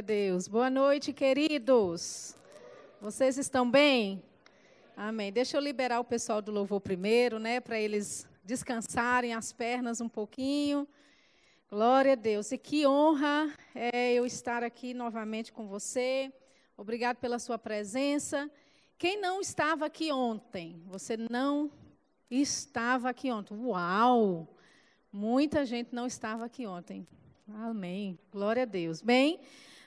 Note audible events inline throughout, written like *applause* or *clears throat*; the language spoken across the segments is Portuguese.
a Deus. Boa noite, queridos. Vocês estão bem? Amém. Deixa eu liberar o pessoal do louvor primeiro, né, para eles descansarem as pernas um pouquinho. Glória a Deus. E que honra é eu estar aqui novamente com você. Obrigado pela sua presença. Quem não estava aqui ontem? Você não estava aqui ontem. Uau! Muita gente não estava aqui ontem. Amém. Glória a Deus. Bem,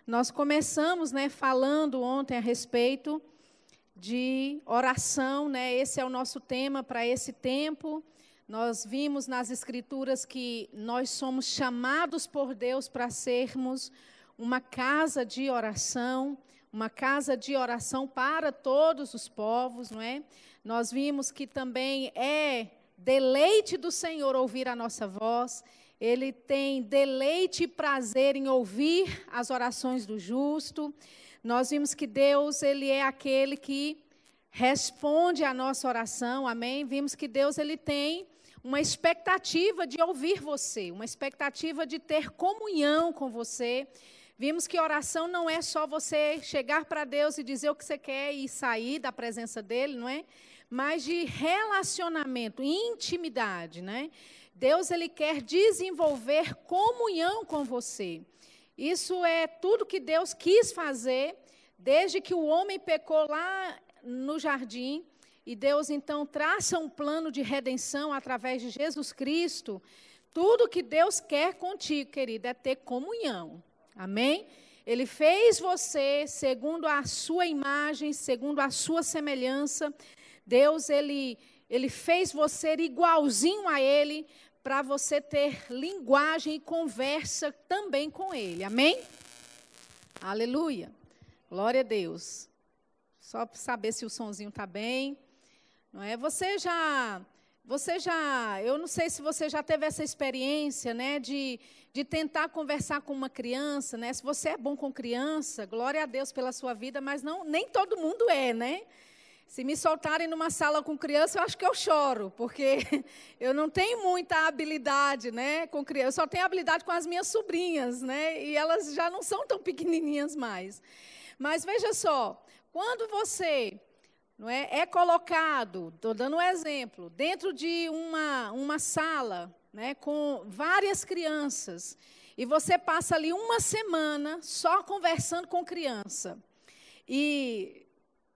nós começamos, né, falando ontem a respeito de oração, né? Esse é o nosso tema para esse tempo. Nós vimos nas escrituras que nós somos chamados por Deus para sermos uma casa de oração, uma casa de oração para todos os povos, não é? Nós vimos que também é deleite do Senhor ouvir a nossa voz ele tem deleite e prazer em ouvir as orações do justo. Nós vimos que Deus, ele é aquele que responde à nossa oração. Amém? Vimos que Deus ele tem uma expectativa de ouvir você, uma expectativa de ter comunhão com você. Vimos que oração não é só você chegar para Deus e dizer o que você quer e sair da presença dele, não é? Mas de relacionamento, intimidade, né? Deus ele quer desenvolver comunhão com você. Isso é tudo que Deus quis fazer desde que o homem pecou lá no jardim e Deus então traça um plano de redenção através de Jesus Cristo. Tudo que Deus quer contigo, querida, é ter comunhão. Amém? Ele fez você segundo a sua imagem, segundo a sua semelhança. Deus ele ele fez você igualzinho a ele para você ter linguagem e conversa também com Ele. Amém? Aleluia. Glória a Deus. Só para saber se o sonzinho está bem. Não é? Você já, você já, eu não sei se você já teve essa experiência, né, de, de tentar conversar com uma criança, né? Se você é bom com criança, glória a Deus pela sua vida, mas não, nem todo mundo é, né? Se me soltarem numa sala com criança, eu acho que eu choro, porque *laughs* eu não tenho muita habilidade, né, com criança. Eu só tenho habilidade com as minhas sobrinhas, né, e elas já não são tão pequenininhas mais. Mas veja só, quando você não é, é colocado, estou dando um exemplo, dentro de uma, uma sala, né, com várias crianças, e você passa ali uma semana só conversando com criança, e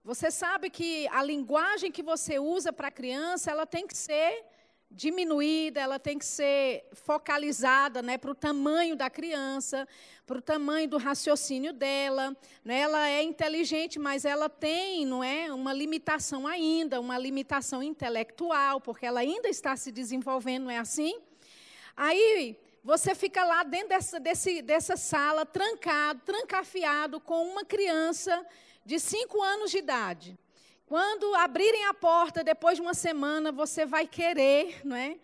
você sabe que a linguagem que você usa para a criança, ela tem que ser diminuída, ela tem que ser focalizada né, para o tamanho da criança, para o tamanho do raciocínio dela. Né? Ela é inteligente, mas ela tem não é, uma limitação ainda, uma limitação intelectual, porque ela ainda está se desenvolvendo, não é assim? Aí você fica lá dentro dessa, desse, dessa sala, trancado, trancafiado, com uma criança de 5 anos de idade. Quando abrirem a porta depois de uma semana, você vai querer, não é?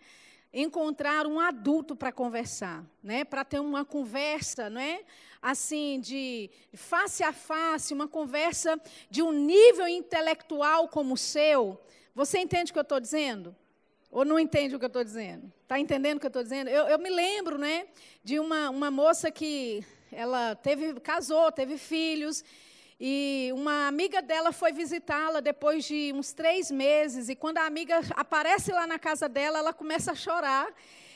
encontrar um adulto para conversar, né? Para ter uma conversa, não é? Assim de face a face, uma conversa de um nível intelectual como o seu. Você entende o que eu estou dizendo? Ou não entende o que eu estou dizendo? Está entendendo o que eu estou dizendo? Eu, eu, me lembro, né, de uma, uma moça que ela teve casou, teve filhos e uma amiga dela foi visitá-la depois de uns três meses. E quando a amiga aparece lá na casa dela, ela começa a chorar.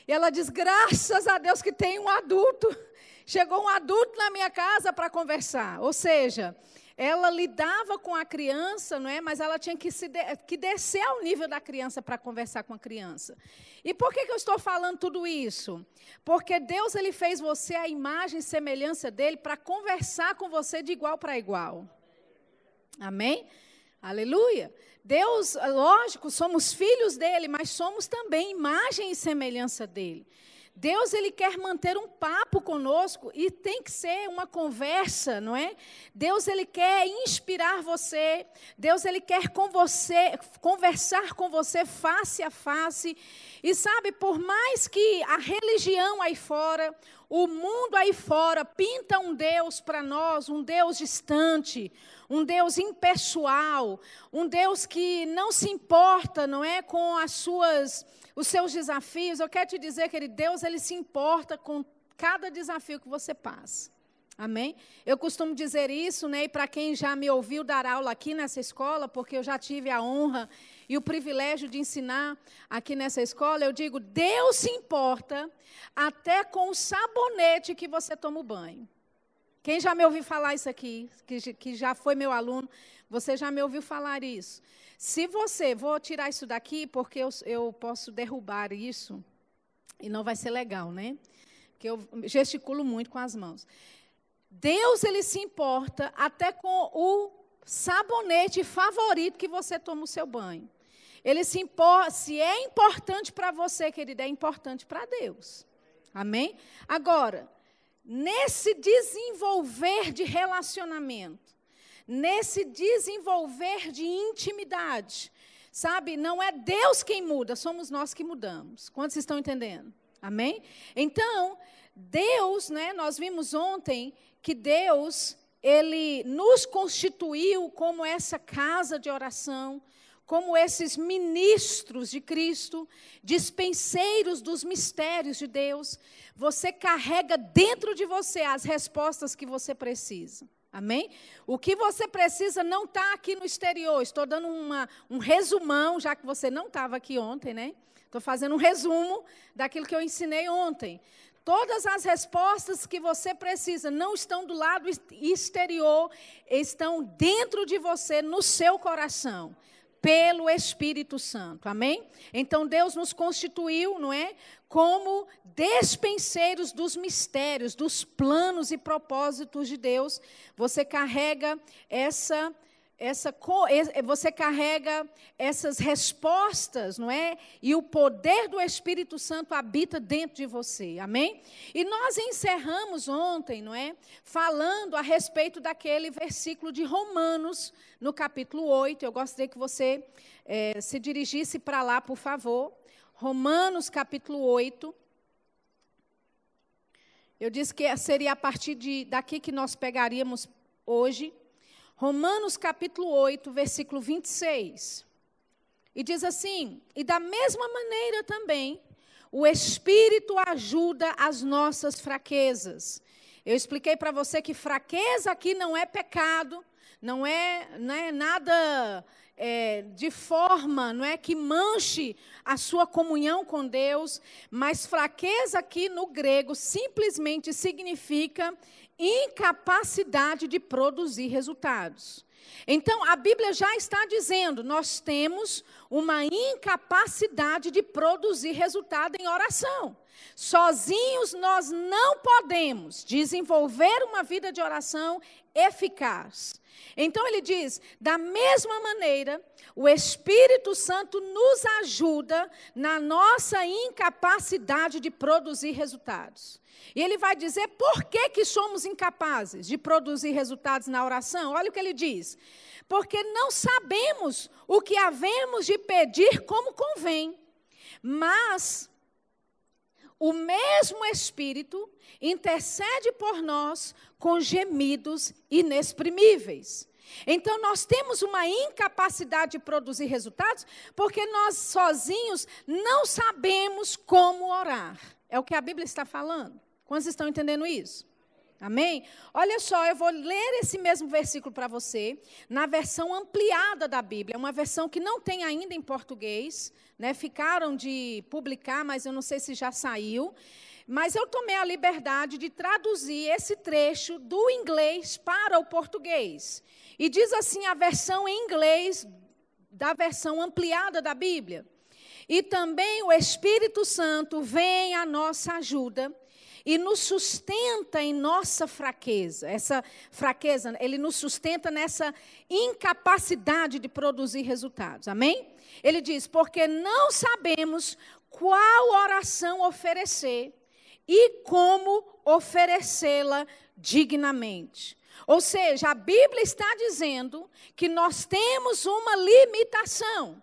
E ela diz: Graças a Deus que tem um adulto. *laughs* Chegou um adulto na minha casa para conversar. Ou seja, ela lidava com a criança, não é? Mas ela tinha que, se de, que descer ao nível da criança para conversar com a criança. E por que, que eu estou falando tudo isso? Porque Deus ele fez você a imagem e semelhança dele para conversar com você de igual para igual. Amém? Aleluia. Deus, lógico, somos filhos dele, mas somos também imagem e semelhança dele. Deus ele quer manter um papo conosco e tem que ser uma conversa, não é? Deus ele quer inspirar você. Deus ele quer com você conversar com você face a face. E sabe, por mais que a religião aí fora, o mundo aí fora pinta um Deus para nós, um Deus distante, um Deus impessoal, um Deus que não se importa, não é, com as suas os seus desafios, eu quero te dizer, que Deus ele se importa com cada desafio que você passa. Amém? Eu costumo dizer isso, né? E para quem já me ouviu dar aula aqui nessa escola, porque eu já tive a honra e o privilégio de ensinar aqui nessa escola, eu digo: Deus se importa até com o sabonete que você toma o banho. Quem já me ouviu falar isso aqui, que, que já foi meu aluno, você já me ouviu falar isso. Se você, vou tirar isso daqui, porque eu, eu posso derrubar isso, e não vai ser legal, né? Porque eu gesticulo muito com as mãos. Deus ele se importa até com o sabonete favorito que você toma o seu banho. Ele se importa, se é importante para você, querida, é importante para Deus. Amém? Agora, nesse desenvolver de relacionamento, nesse desenvolver de intimidade, sabe? Não é Deus quem muda, somos nós que mudamos. Quantos estão entendendo? Amém? Então, Deus, né, nós vimos ontem que Deus, ele nos constituiu como essa casa de oração, como esses ministros de Cristo, dispenseiros dos mistérios de Deus. Você carrega dentro de você as respostas que você precisa. Amém? O que você precisa não está aqui no exterior. Estou dando uma, um resumão, já que você não estava aqui ontem, né? Estou fazendo um resumo daquilo que eu ensinei ontem. Todas as respostas que você precisa não estão do lado exterior, estão dentro de você, no seu coração, pelo Espírito Santo. Amém? Então Deus nos constituiu, não é? Como despenseiros dos mistérios, dos planos e propósitos de Deus. Você carrega essa essa, você carrega essas respostas, não é? E o poder do Espírito Santo habita dentro de você, amém? E nós encerramos ontem, não é? Falando a respeito daquele versículo de Romanos, no capítulo 8. Eu gostaria que você é, se dirigisse para lá, por favor. Romanos, capítulo 8. Eu disse que seria a partir de, daqui que nós pegaríamos hoje. Romanos capítulo 8, versículo 26. E diz assim: E da mesma maneira também, o Espírito ajuda as nossas fraquezas. Eu expliquei para você que fraqueza aqui não é pecado, não é, não é nada é, de forma, não é que manche a sua comunhão com Deus, mas fraqueza aqui no grego simplesmente significa incapacidade de produzir resultados. Então, a Bíblia já está dizendo: nós temos uma incapacidade de produzir resultado em oração. Sozinhos nós não podemos desenvolver uma vida de oração eficaz. Então ele diz: da mesma maneira, o Espírito Santo nos ajuda na nossa incapacidade de produzir resultados. E ele vai dizer por que, que somos incapazes de produzir resultados na oração. Olha o que ele diz. Porque não sabemos o que havemos de pedir como convém. Mas o mesmo Espírito intercede por nós com gemidos inexprimíveis. Então, nós temos uma incapacidade de produzir resultados porque nós sozinhos não sabemos como orar. É o que a Bíblia está falando. Quantos estão entendendo isso? Amém? Olha só, eu vou ler esse mesmo versículo para você, na versão ampliada da Bíblia, uma versão que não tem ainda em português, né? Ficaram de publicar, mas eu não sei se já saiu. Mas eu tomei a liberdade de traduzir esse trecho do inglês para o português. E diz assim a versão em inglês da versão ampliada da Bíblia. E também o Espírito Santo vem à nossa ajuda e nos sustenta em nossa fraqueza. Essa fraqueza, ele nos sustenta nessa incapacidade de produzir resultados. Amém? Ele diz: porque não sabemos qual oração oferecer e como oferecê-la dignamente. Ou seja, a Bíblia está dizendo que nós temos uma limitação.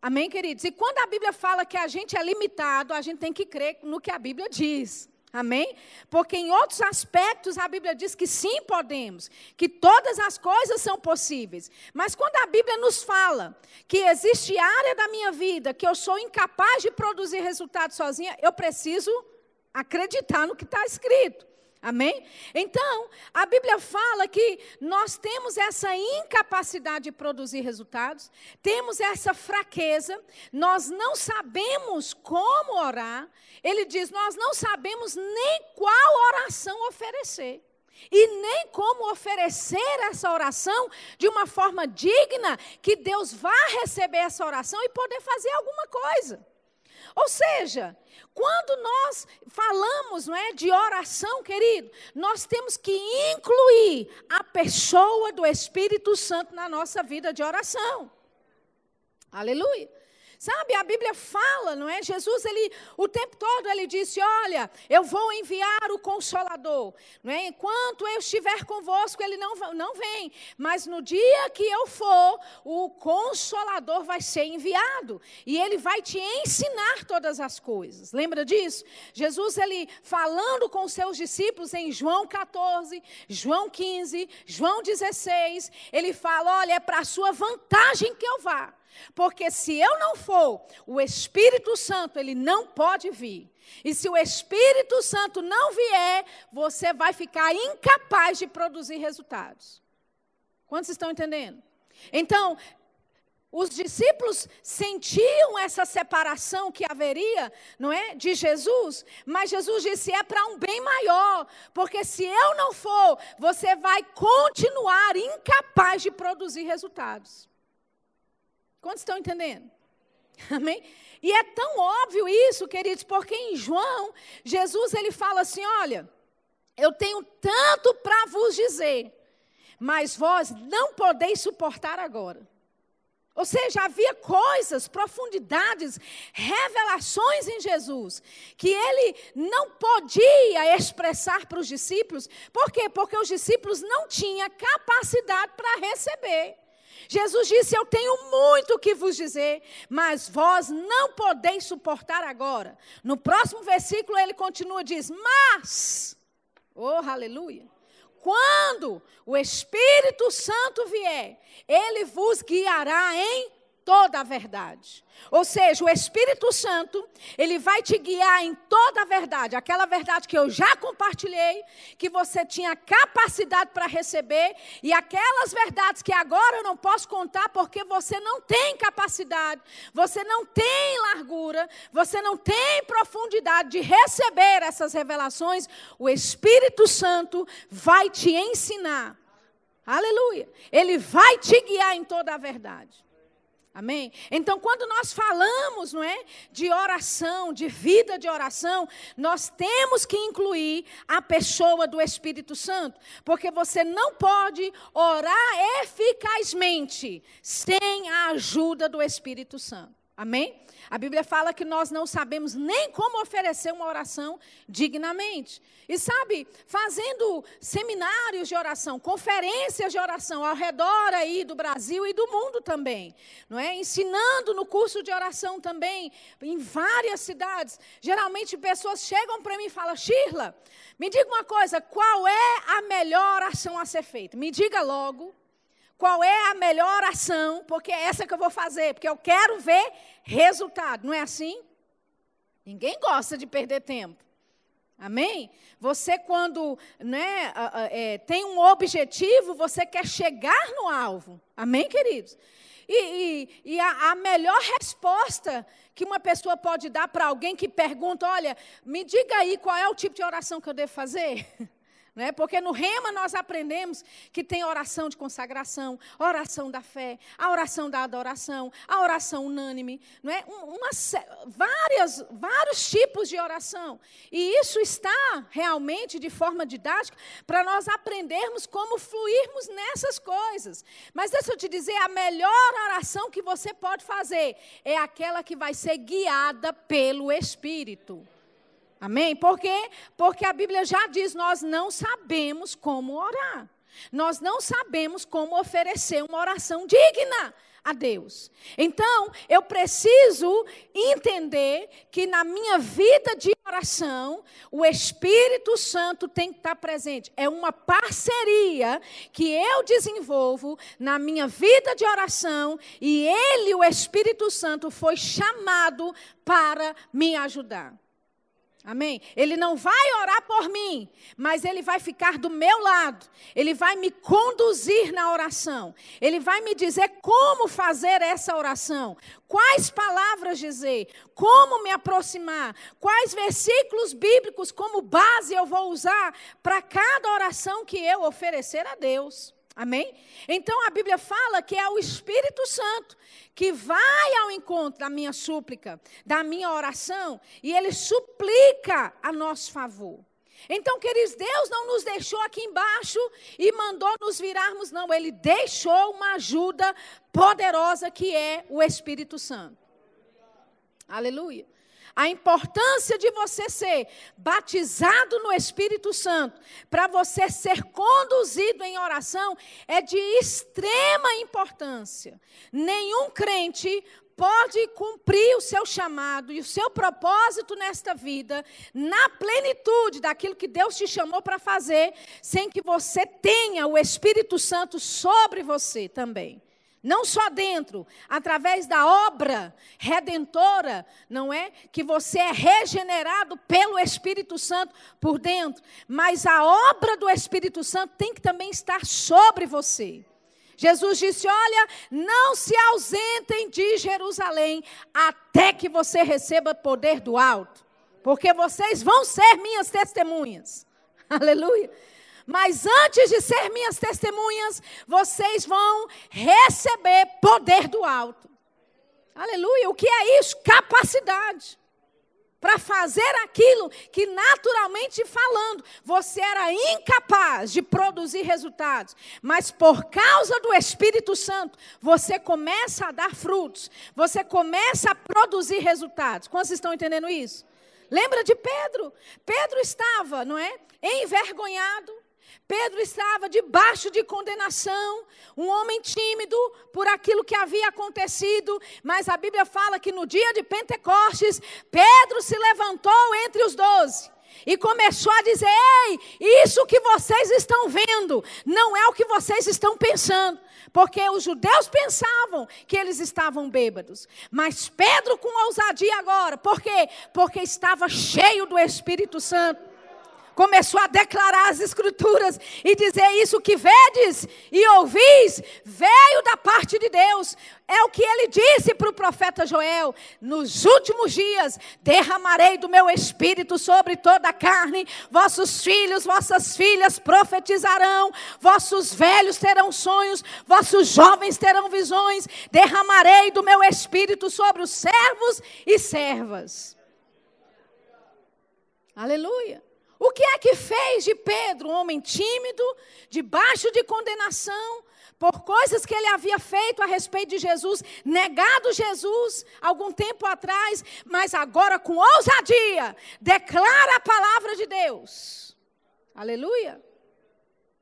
Amém, queridos? E quando a Bíblia fala que a gente é limitado, a gente tem que crer no que a Bíblia diz. Amém? Porque em outros aspectos a Bíblia diz que sim podemos, que todas as coisas são possíveis. Mas quando a Bíblia nos fala que existe área da minha vida que eu sou incapaz de produzir resultados sozinha, eu preciso acreditar no que está escrito. Amém? Então, a Bíblia fala que nós temos essa incapacidade de produzir resultados, temos essa fraqueza, nós não sabemos como orar. Ele diz: nós não sabemos nem qual oração oferecer. E nem como oferecer essa oração de uma forma digna, que Deus vá receber essa oração e poder fazer alguma coisa. Ou seja, quando nós falamos não é, de oração, querido, nós temos que incluir a pessoa do Espírito Santo na nossa vida de oração. Aleluia. Sabe, a Bíblia fala, não é? Jesus, ele, o tempo todo, ele disse: Olha, eu vou enviar o Consolador. Não é? Enquanto eu estiver convosco, ele não, não vem. Mas no dia que eu for, o Consolador vai ser enviado. E ele vai te ensinar todas as coisas. Lembra disso? Jesus, ele falando com os seus discípulos em João 14, João 15, João 16, ele fala: Olha, é para a sua vantagem que eu vá. Porque se eu não for, o Espírito Santo, ele não pode vir. E se o Espírito Santo não vier, você vai ficar incapaz de produzir resultados. Quantos estão entendendo? Então, os discípulos sentiam essa separação que haveria, não é, de Jesus, mas Jesus disse é para um bem maior, porque se eu não for, você vai continuar incapaz de produzir resultados. Quantos estão entendendo? *laughs* Amém? E é tão óbvio isso, queridos, porque em João, Jesus ele fala assim: olha, eu tenho tanto para vos dizer, mas vós não podeis suportar agora. Ou seja, havia coisas, profundidades, revelações em Jesus que ele não podia expressar para os discípulos. Por quê? Porque os discípulos não tinham capacidade para receber. Jesus disse: Eu tenho muito que vos dizer, mas vós não podeis suportar agora. No próximo versículo ele continua diz: Mas, oh aleluia, quando o Espírito Santo vier, ele vos guiará em toda a verdade. Ou seja, o Espírito Santo, ele vai te guiar em toda a verdade, aquela verdade que eu já compartilhei, que você tinha capacidade para receber, e aquelas verdades que agora eu não posso contar porque você não tem capacidade, você não tem largura, você não tem profundidade de receber essas revelações, o Espírito Santo vai te ensinar. Aleluia. Ele vai te guiar em toda a verdade. Amém? Então, quando nós falamos, não é, de oração, de vida de oração, nós temos que incluir a pessoa do Espírito Santo, porque você não pode orar eficazmente sem a ajuda do Espírito Santo. Amém? A Bíblia fala que nós não sabemos nem como oferecer uma oração dignamente. E sabe, fazendo seminários de oração, conferências de oração ao redor aí do Brasil e do mundo também, não é? Ensinando no curso de oração também em várias cidades. Geralmente pessoas chegam para mim e falam: "Shirla, me diga uma coisa, qual é a melhor oração a ser feita? Me diga logo qual é a melhor ação, porque é essa que eu vou fazer, porque eu quero ver resultado, não é assim? Ninguém gosta de perder tempo. Amém? Você, quando né, é, tem um objetivo, você quer chegar no alvo. Amém, queridos? E, e, e a, a, melhor resposta que uma pessoa pode dar para alguém que pergunta: olha, me diga aí qual é o tipo de oração que eu devo fazer. *laughs* Né? Porque no rema nós aprendemos que tem oração de consagração, oração da fé, a oração da adoração, a oração unânime, é? Uma, várias, vários tipos de oração. E isso está realmente de forma didática para nós aprendermos como fluirmos nessas coisas. Mas deixa eu te dizer, a melhor oração que você pode fazer é aquela que vai ser guiada pelo Espírito. Amém? Por quê? Porque a Bíblia já diz: nós não sabemos como orar. Nós não sabemos como oferecer uma oração digna a Deus. Então, eu preciso entender que na minha vida de oração, o Espírito Santo tem que estar presente. É uma parceria que eu desenvolvo na minha vida de oração e ele, o Espírito Santo, foi chamado para me ajudar. Amém? Ele não vai orar por mim, mas ele vai ficar do meu lado. Ele vai me conduzir na oração. Ele vai me dizer como fazer essa oração, quais palavras dizer, como me aproximar, quais versículos bíblicos como base eu vou usar para cada oração que eu oferecer a Deus. Amém? Então a Bíblia fala que é o Espírito Santo que vai ao encontro da minha súplica, da minha oração, e ele suplica a nosso favor. Então, queridos, Deus não nos deixou aqui embaixo e mandou nos virarmos, não. Ele deixou uma ajuda poderosa que é o Espírito Santo. Aleluia. A importância de você ser batizado no Espírito Santo, para você ser conduzido em oração, é de extrema importância. Nenhum crente pode cumprir o seu chamado e o seu propósito nesta vida, na plenitude daquilo que Deus te chamou para fazer, sem que você tenha o Espírito Santo sobre você também não só dentro, através da obra redentora, não é? Que você é regenerado pelo Espírito Santo por dentro, mas a obra do Espírito Santo tem que também estar sobre você. Jesus disse: Olha, não se ausentem de Jerusalém até que você receba poder do alto, porque vocês vão ser minhas testemunhas. *laughs* Aleluia. Mas antes de ser minhas testemunhas, vocês vão receber poder do alto. Aleluia. O que é isso? Capacidade. Para fazer aquilo que, naturalmente falando, você era incapaz de produzir resultados. Mas por causa do Espírito Santo, você começa a dar frutos. Você começa a produzir resultados. Quantos estão entendendo isso? Lembra de Pedro? Pedro estava, não é? Envergonhado Pedro estava debaixo de condenação, um homem tímido por aquilo que havia acontecido, mas a Bíblia fala que no dia de Pentecostes, Pedro se levantou entre os doze e começou a dizer: Ei, isso que vocês estão vendo não é o que vocês estão pensando. Porque os judeus pensavam que eles estavam bêbados. Mas Pedro, com ousadia agora, por quê? Porque estava cheio do Espírito Santo começou a declarar as escrituras e dizer isso que vedes e ouvis, veio da parte de Deus. É o que ele disse para o profeta Joel: Nos últimos dias derramarei do meu espírito sobre toda a carne, vossos filhos, vossas filhas profetizarão, vossos velhos terão sonhos, vossos jovens terão visões, derramarei do meu espírito sobre os servos e servas. Aleluia. O que é que fez de Pedro um homem tímido, debaixo de condenação, por coisas que ele havia feito a respeito de Jesus, negado Jesus algum tempo atrás, mas agora com ousadia declara a palavra de Deus. Aleluia.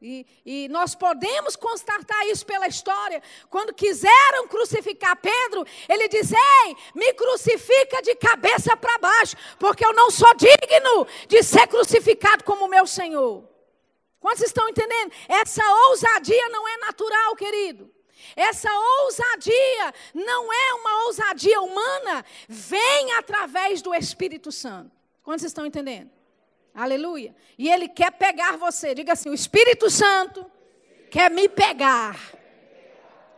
E, e, nós podemos constatar isso pela história. Quando quiseram crucificar Pedro, ele diz: Ei, me crucifica de cabeça para baixo, porque eu não sou digno de ser crucificado como meu Senhor. Quantos estão entendendo? Essa ousadia não é natural, querido. Essa ousadia não é uma ousadia humana, vem através do Espírito Santo. Quantos estão entendendo? Aleluia. E ele quer pegar você. Diga assim: o Espírito Santo quer me pegar.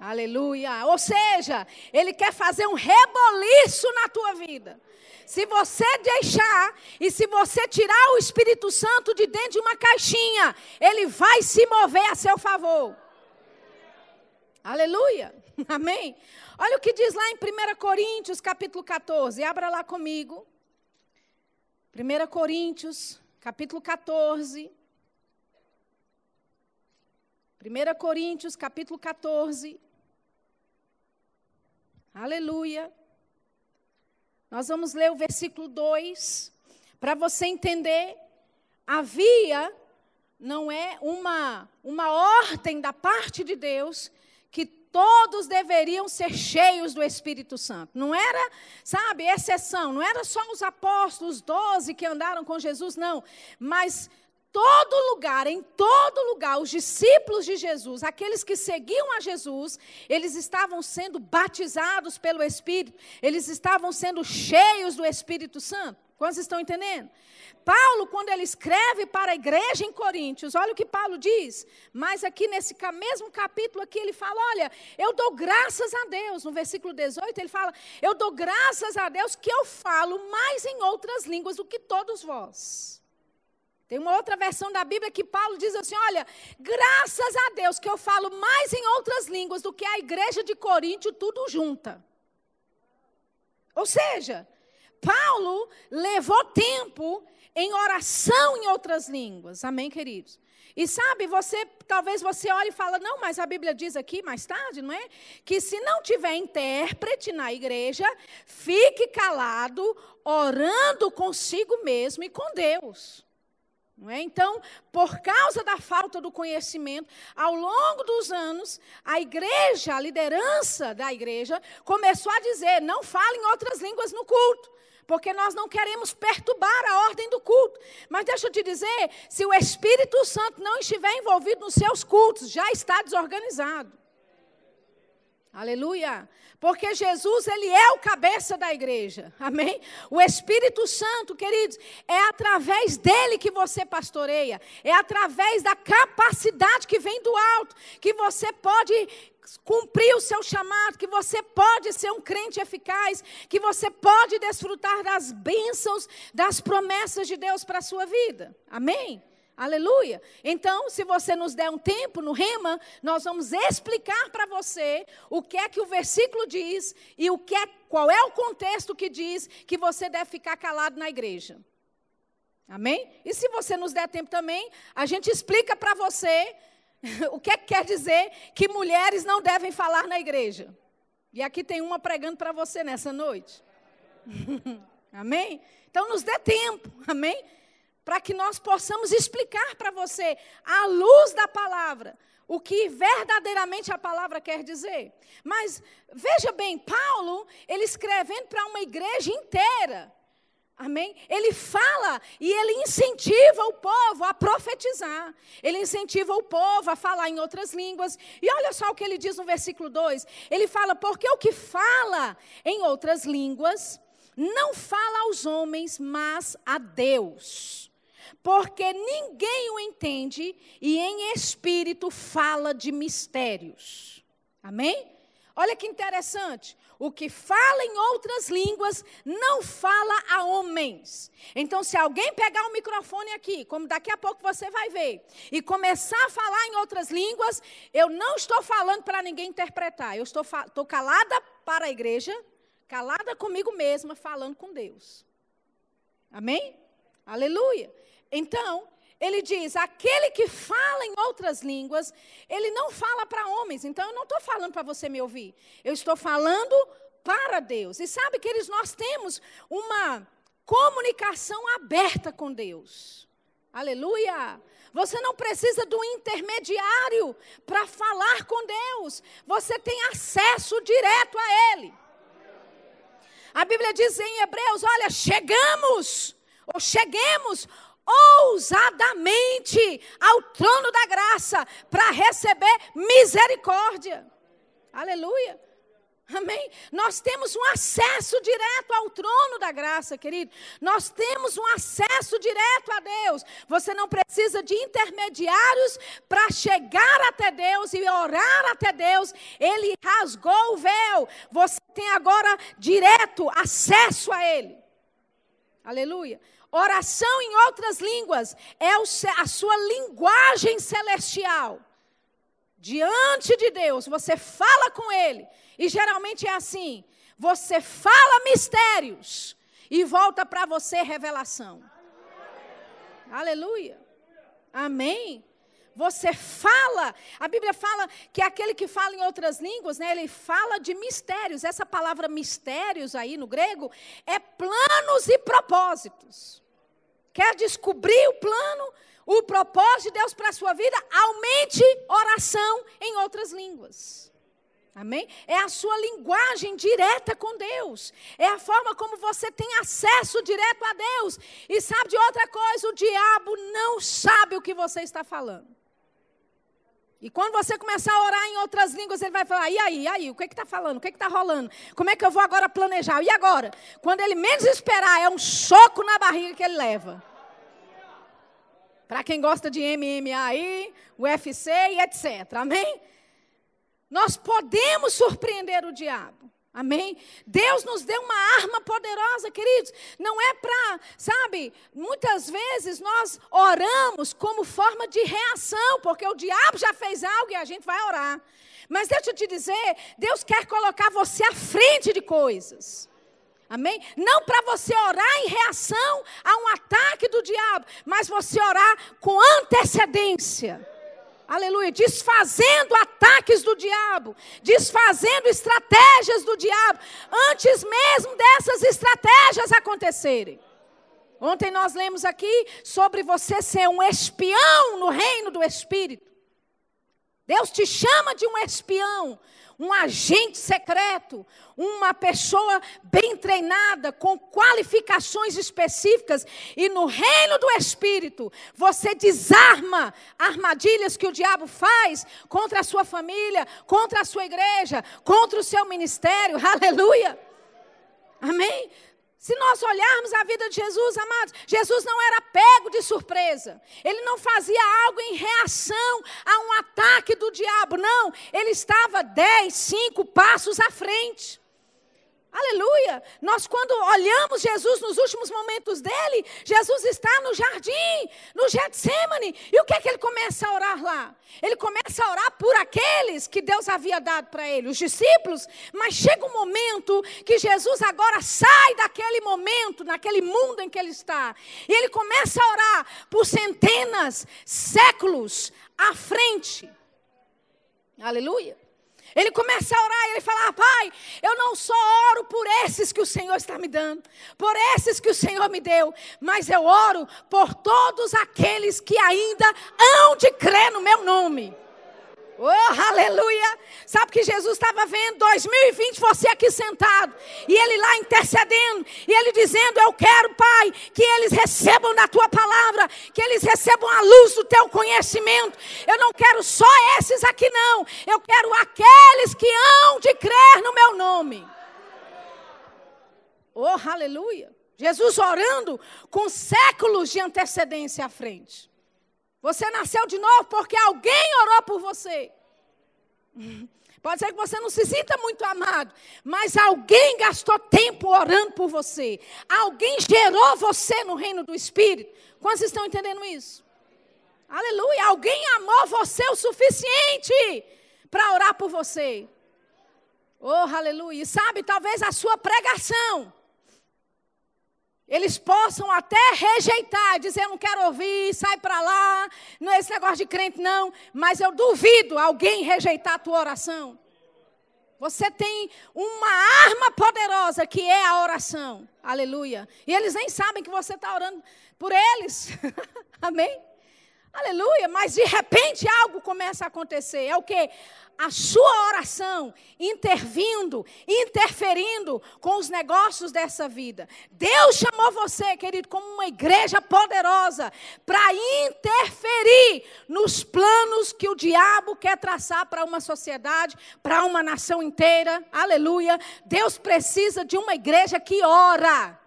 Aleluia. Ou seja, ele quer fazer um reboliço na tua vida. Se você deixar e se você tirar o Espírito Santo de dentro de uma caixinha, ele vai se mover a seu favor. Aleluia. *laughs* Amém. Olha o que diz lá em 1 Coríntios, capítulo 14. Abra lá comigo. 1 Coríntios, capítulo 14. 1 Coríntios, capítulo 14. Aleluia. Nós vamos ler o versículo 2, para você entender. Havia, não é uma, uma ordem da parte de Deus, todos deveriam ser cheios do Espírito Santo. Não era, sabe, exceção, não era só os apóstolos, os doze que andaram com Jesus, não. Mas todo lugar, em todo lugar, os discípulos de Jesus, aqueles que seguiam a Jesus, eles estavam sendo batizados pelo Espírito, eles estavam sendo cheios do Espírito Santo. Quantos estão entendendo? Paulo, quando ele escreve para a igreja em Coríntios, olha o que Paulo diz, mas aqui nesse mesmo capítulo aqui ele fala, olha, eu dou graças a Deus, no versículo 18 ele fala, eu dou graças a Deus que eu falo mais em outras línguas do que todos vós. Tem uma outra versão da Bíblia que Paulo diz assim: olha, graças a Deus que eu falo mais em outras línguas do que a igreja de Coríntio tudo junta. Ou seja, Paulo levou tempo em oração em outras línguas. Amém, queridos? E sabe, você, talvez você olhe e fala, não, mas a Bíblia diz aqui mais tarde, não é? Que se não tiver intérprete na igreja, fique calado, orando consigo mesmo e com Deus. Não é? Então, por causa da falta do conhecimento, ao longo dos anos, a igreja, a liderança da igreja, começou a dizer: não fale em outras línguas no culto porque nós não queremos perturbar a ordem do culto. Mas deixa eu te dizer: se o Espírito Santo não estiver envolvido nos seus cultos, já está desorganizado. Aleluia. Porque Jesus, ele é o cabeça da igreja. Amém? O Espírito Santo, queridos, é através dele que você pastoreia. É através da capacidade que vem do alto que você pode cumprir o seu chamado, que você pode ser um crente eficaz, que você pode desfrutar das bênçãos, das promessas de Deus para a sua vida. Amém? Aleluia. Então, se você nos der um tempo no rema, nós vamos explicar para você o que é que o versículo diz e o que é, qual é o contexto que diz que você deve ficar calado na igreja. Amém? E se você nos der tempo também, a gente explica para você *laughs* o que, é que quer dizer que mulheres não devem falar na igreja. E aqui tem uma pregando para você nessa noite. *laughs* amém? Então nos dê tempo, amém? Para que nós possamos explicar para você, à luz da palavra, o que verdadeiramente a palavra quer dizer. Mas veja bem, Paulo, ele escrevendo para uma igreja inteira. Amém? Ele fala e ele incentiva o povo a profetizar. Ele incentiva o povo a falar em outras línguas. E olha só o que ele diz no versículo 2. Ele fala: Porque o que fala em outras línguas não fala aos homens, mas a Deus. Porque ninguém o entende e em espírito fala de mistérios. Amém? Olha que interessante. O que fala em outras línguas não fala a homens. Então, se alguém pegar o microfone aqui, como daqui a pouco você vai ver, e começar a falar em outras línguas, eu não estou falando para ninguém interpretar. Eu estou, estou calada para a igreja, calada comigo mesma, falando com Deus. Amém? Aleluia. Então, ele diz: aquele que fala em outras línguas, ele não fala para homens. Então, eu não estou falando para você me ouvir. Eu estou falando para Deus. E sabe que eles, nós temos uma comunicação aberta com Deus. Aleluia! Você não precisa do intermediário para falar com Deus. Você tem acesso direto a Ele. A Bíblia diz em Hebreus: olha, chegamos, ou cheguemos ousadamente ao trono da graça para receber misericórdia. Aleluia. Amém? Nós temos um acesso direto ao trono da graça, querido. Nós temos um acesso direto a Deus. Você não precisa de intermediários para chegar até Deus e orar até Deus. Ele rasgou o véu. Você tem agora direto acesso a Ele. Aleluia. Oração em outras línguas é a sua linguagem celestial. Diante de Deus, você fala com Ele. E geralmente é assim: você fala mistérios e volta para você revelação. Aleluia. Amém. Você fala, a Bíblia fala que aquele que fala em outras línguas, né, ele fala de mistérios. Essa palavra mistérios aí no grego é planos e propósitos quer descobrir o plano, o propósito de Deus para a sua vida, aumente oração em outras línguas. Amém? É a sua linguagem direta com Deus. É a forma como você tem acesso direto a Deus. E sabe de outra coisa? O diabo não sabe o que você está falando. E quando você começar a orar em outras línguas, ele vai falar: e aí, e aí, o que está falando? O que está rolando? Como é que eu vou agora planejar? E agora? Quando ele menos esperar, é um soco na barriga que ele leva. Para quem gosta de MMA UFC e etc. Amém? Nós podemos surpreender o diabo. Amém? Deus nos deu uma arma poderosa, queridos. Não é para, sabe, muitas vezes nós oramos como forma de reação, porque o diabo já fez algo e a gente vai orar. Mas deixa eu te dizer, Deus quer colocar você à frente de coisas. Amém? Não para você orar em reação a um ataque do diabo, mas você orar com antecedência. Aleluia, desfazendo ataques do diabo, desfazendo estratégias do diabo, antes mesmo dessas estratégias acontecerem. Ontem nós lemos aqui sobre você ser um espião no reino do Espírito. Deus te chama de um espião, um agente secreto, uma pessoa bem treinada, com qualificações específicas, e no reino do Espírito, você desarma armadilhas que o diabo faz contra a sua família, contra a sua igreja, contra o seu ministério. *laughs* Aleluia! Amém? Se nós olharmos a vida de Jesus, amados, Jesus não era pego de surpresa. Ele não fazia algo em reação a um ataque do diabo. Não, ele estava dez, cinco passos à frente. Aleluia! Nós, quando olhamos Jesus nos últimos momentos dele, Jesus está no jardim, no Getsemane. E o que é que ele começa a orar lá? Ele começa a orar por aqueles que Deus havia dado para ele, os discípulos. Mas chega um momento que Jesus agora sai daquele momento, naquele mundo em que ele está. E ele começa a orar por centenas, séculos à frente. Aleluia! Ele começa a orar e ele fala: ah, Pai, eu não só oro por esses que o Senhor está me dando, por esses que o Senhor me deu, mas eu oro por todos aqueles que ainda hão de crer no meu nome. Oh, aleluia! Sabe que Jesus estava vendo 2020 você aqui sentado e ele lá intercedendo e ele dizendo: Eu quero, Pai, que eles recebam da tua palavra, que eles recebam a luz do teu conhecimento. Eu não quero só esses aqui, não. Eu quero aqueles que hão de crer no meu nome. Oh, aleluia! Jesus orando com séculos de antecedência à frente. Você nasceu de novo porque alguém orou por você. Pode ser que você não se sinta muito amado, mas alguém gastou tempo orando por você. Alguém gerou você no reino do Espírito. Quantos estão entendendo isso? Aleluia! Alguém amou você o suficiente para orar por você. Oh, aleluia! E sabe, talvez a sua pregação eles possam até rejeitar, dizer, eu não quero ouvir, sai para lá, não é esse negócio de crente não, mas eu duvido alguém rejeitar a tua oração. Você tem uma arma poderosa que é a oração. Aleluia. E eles nem sabem que você está orando por eles. *laughs* Amém? Aleluia. Mas de repente algo começa a acontecer. É o que? A sua oração intervindo, interferindo com os negócios dessa vida. Deus chamou você, querido, como uma igreja poderosa para interferir nos planos que o diabo quer traçar para uma sociedade, para uma nação inteira. Aleluia. Deus precisa de uma igreja que ora.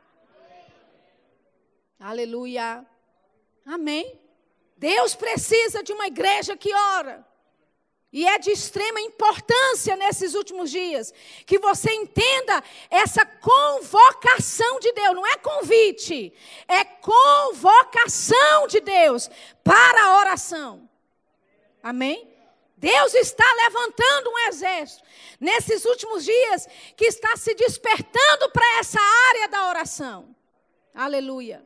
Aleluia. Amém. Deus precisa de uma igreja que ora. E é de extrema importância nesses últimos dias que você entenda essa convocação de Deus, não é convite, é convocação de Deus para a oração. Amém? Deus está levantando um exército nesses últimos dias que está se despertando para essa área da oração. Aleluia.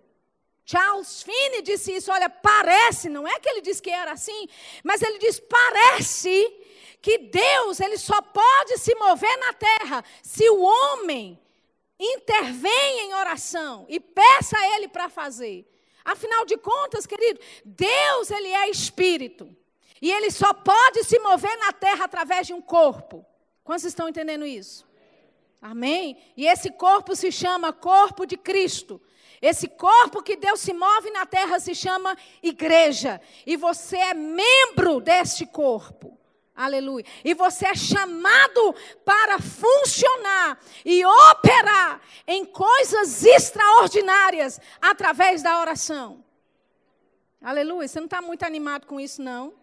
Charles Finney disse isso, olha, parece, não é que ele disse que era assim, mas ele diz, parece que Deus, ele só pode se mover na terra se o homem intervém em oração e peça a ele para fazer. Afinal de contas, querido, Deus, ele é espírito. E ele só pode se mover na terra através de um corpo. Quantos estão entendendo isso? Amém? E esse corpo se chama corpo de Cristo. Esse corpo que Deus se move na terra se chama igreja. E você é membro deste corpo. Aleluia. E você é chamado para funcionar e operar em coisas extraordinárias através da oração. Aleluia. Você não está muito animado com isso, não?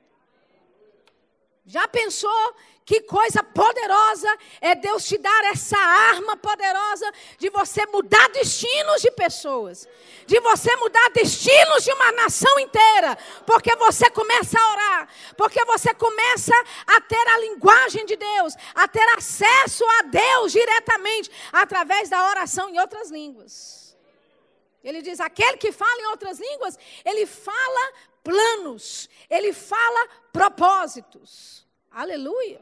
Já pensou que coisa poderosa é Deus te dar essa arma poderosa de você mudar destinos de pessoas, de você mudar destinos de uma nação inteira, porque você começa a orar, porque você começa a ter a linguagem de Deus, a ter acesso a Deus diretamente através da oração em outras línguas. Ele diz: aquele que fala em outras línguas, ele fala planos, ele fala propósitos. Aleluia.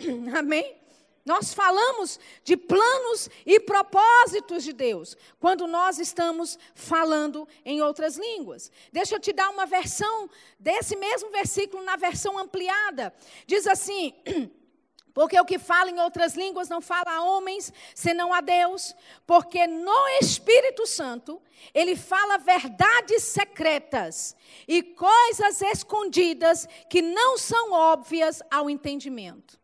*clears throat* Amém? Nós falamos de planos e propósitos de Deus quando nós estamos falando em outras línguas. Deixa eu te dar uma versão desse mesmo versículo na versão ampliada. Diz assim: *clears throat* Porque o que fala em outras línguas não fala a homens, senão a Deus, porque no Espírito Santo ele fala verdades secretas e coisas escondidas que não são óbvias ao entendimento.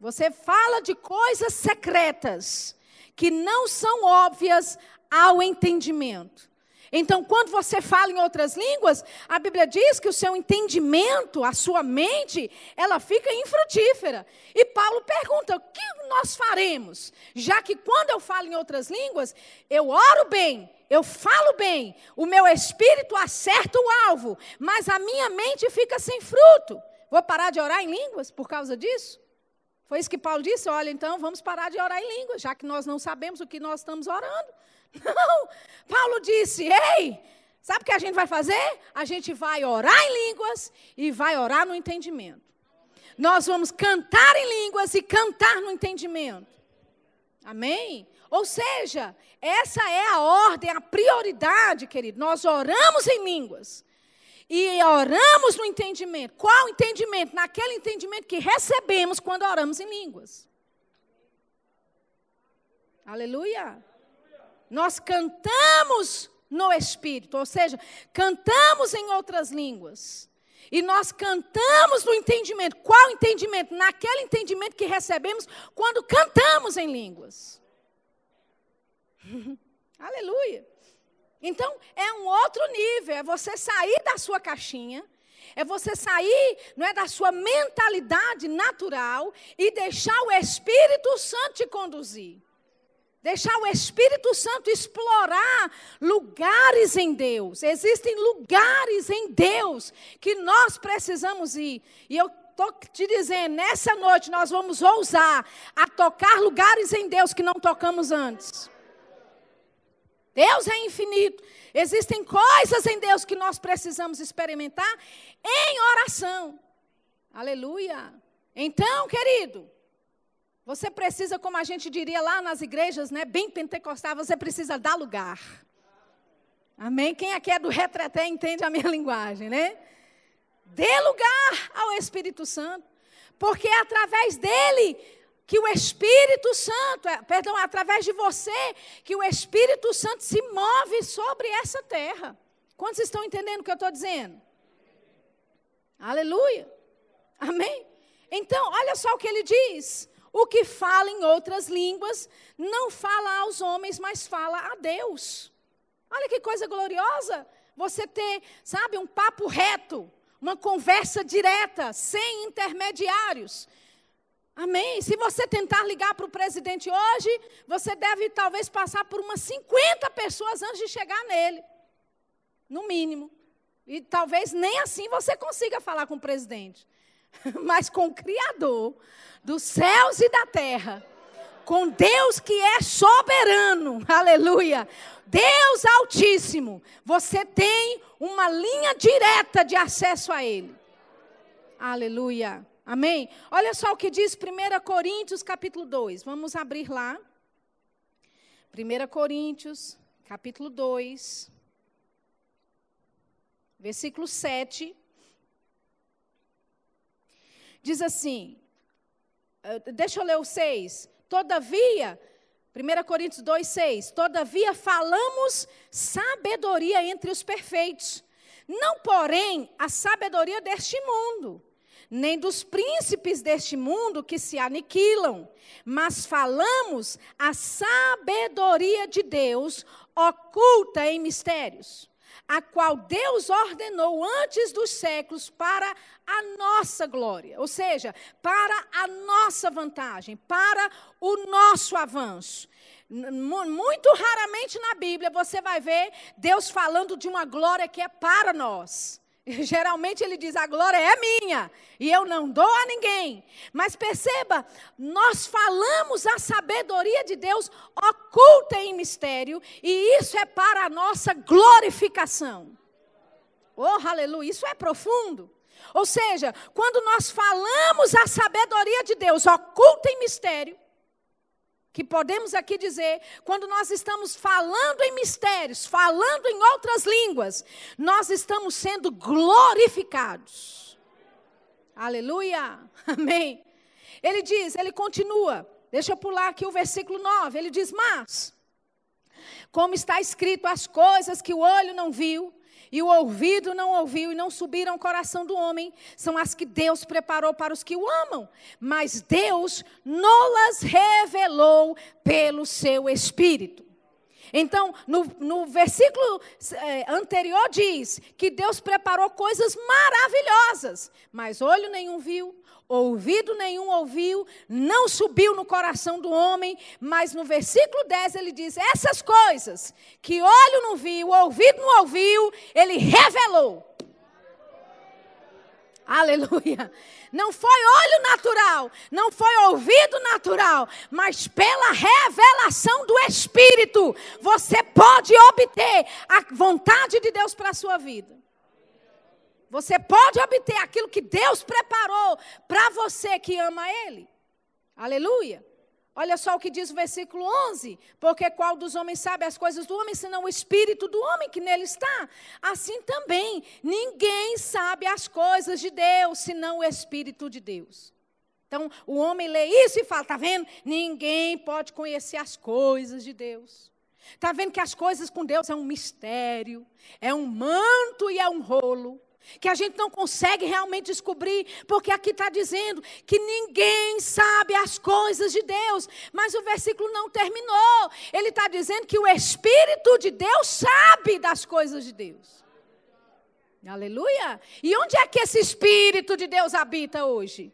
Você fala de coisas secretas que não são óbvias ao entendimento. Então, quando você fala em outras línguas, a Bíblia diz que o seu entendimento, a sua mente, ela fica infrutífera. E Paulo pergunta: o que nós faremos? Já que quando eu falo em outras línguas, eu oro bem, eu falo bem, o meu espírito acerta o alvo, mas a minha mente fica sem fruto. Vou parar de orar em línguas por causa disso? Foi isso que Paulo disse: olha, então vamos parar de orar em língua, já que nós não sabemos o que nós estamos orando. Não, Paulo disse: ei, sabe o que a gente vai fazer? A gente vai orar em línguas e vai orar no entendimento. Nós vamos cantar em línguas e cantar no entendimento. Amém? Ou seja, essa é a ordem, a prioridade, querido. Nós oramos em línguas e oramos no entendimento. Qual entendimento? Naquele entendimento que recebemos quando oramos em línguas. Aleluia. Nós cantamos no Espírito, ou seja, cantamos em outras línguas. E nós cantamos no entendimento. Qual entendimento? Naquele entendimento que recebemos quando cantamos em línguas. *laughs* Aleluia. Então, é um outro nível, é você sair da sua caixinha, é você sair, não é da sua mentalidade natural e deixar o Espírito Santo te conduzir. Deixar o Espírito Santo explorar lugares em Deus. Existem lugares em Deus que nós precisamos ir. E eu estou te dizendo, nessa noite nós vamos ousar a tocar lugares em Deus que não tocamos antes. Deus é infinito. Existem coisas em Deus que nós precisamos experimentar em oração. Aleluia. Então, querido, você precisa, como a gente diria lá nas igrejas, né, bem pentecostal, você precisa dar lugar. Amém? Quem aqui é do retreté entende a minha *laughs* linguagem, né? Dê lugar ao Espírito Santo, porque é através dele que o Espírito Santo, é, perdão, é através de você, que o Espírito Santo se move sobre essa terra. Quantos estão entendendo o que eu estou dizendo? Aleluia. Amém? Então, olha só o que ele diz. O que fala em outras línguas não fala aos homens, mas fala a Deus. Olha que coisa gloriosa. Você ter, sabe, um papo reto, uma conversa direta, sem intermediários. Amém? Se você tentar ligar para o presidente hoje, você deve talvez passar por umas 50 pessoas antes de chegar nele. No mínimo. E talvez nem assim você consiga falar com o presidente. *laughs* Mas com o Criador dos céus e da terra. Com Deus que é soberano. *laughs* Aleluia. Deus Altíssimo. Você tem uma linha direta de acesso a Ele. Aleluia. Amém? Olha só o que diz 1 Coríntios capítulo 2. Vamos abrir lá. 1 Coríntios capítulo 2. Versículo 7. Diz assim: uh, deixa eu ler o 6. Todavia, 1 Coríntios 2, 6. Todavia falamos sabedoria entre os perfeitos, não, porém, a sabedoria deste mundo, nem dos príncipes deste mundo que se aniquilam, mas falamos a sabedoria de Deus oculta em mistérios a qual Deus ordenou antes dos séculos para a nossa glória, ou seja, para a nossa vantagem, para o nosso avanço. Muito raramente na Bíblia você vai ver Deus falando de uma glória que é para nós. *laughs* Geralmente ele diz: a glória é minha e eu não dou a ninguém. Mas perceba, nós falamos a sabedoria de Deus oculta em mistério e isso é para a nossa glorificação. Oh, aleluia, isso é profundo. Ou seja, quando nós falamos a sabedoria de Deus oculta em mistério, que podemos aqui dizer, quando nós estamos falando em mistérios, falando em outras línguas, nós estamos sendo glorificados. Aleluia, *laughs* amém. Ele diz, ele continua, deixa eu pular aqui o versículo 9, ele diz: Mas, como está escrito, as coisas que o olho não viu, e o ouvido não ouviu e não subiram ao coração do homem, são as que Deus preparou para os que o amam. Mas Deus nolas revelou pelo seu Espírito. Então, no, no versículo eh, anterior diz que Deus preparou coisas maravilhosas, mas olho nenhum viu, ouvido nenhum ouviu, não subiu no coração do homem, mas no versículo 10 ele diz: essas coisas que olho não viu, ouvido não ouviu, ele revelou. Aleluia. Não foi olho natural, não foi ouvido natural, mas pela revelação do Espírito, você pode obter a vontade de Deus para a sua vida. Você pode obter aquilo que Deus preparou para você que ama Ele. Aleluia. Olha só o que diz o versículo 11: Porque qual dos homens sabe as coisas do homem, senão o espírito do homem que nele está? Assim também, ninguém sabe as coisas de Deus, senão o espírito de Deus. Então, o homem lê isso e fala: está vendo? Ninguém pode conhecer as coisas de Deus. Está vendo que as coisas com Deus é um mistério, é um manto e é um rolo que a gente não consegue realmente descobrir, porque aqui está dizendo que ninguém sabe as coisas de Deus, mas o versículo não terminou. Ele está dizendo que o Espírito de Deus sabe das coisas de Deus. Aleluia! E onde é que esse Espírito de Deus habita hoje?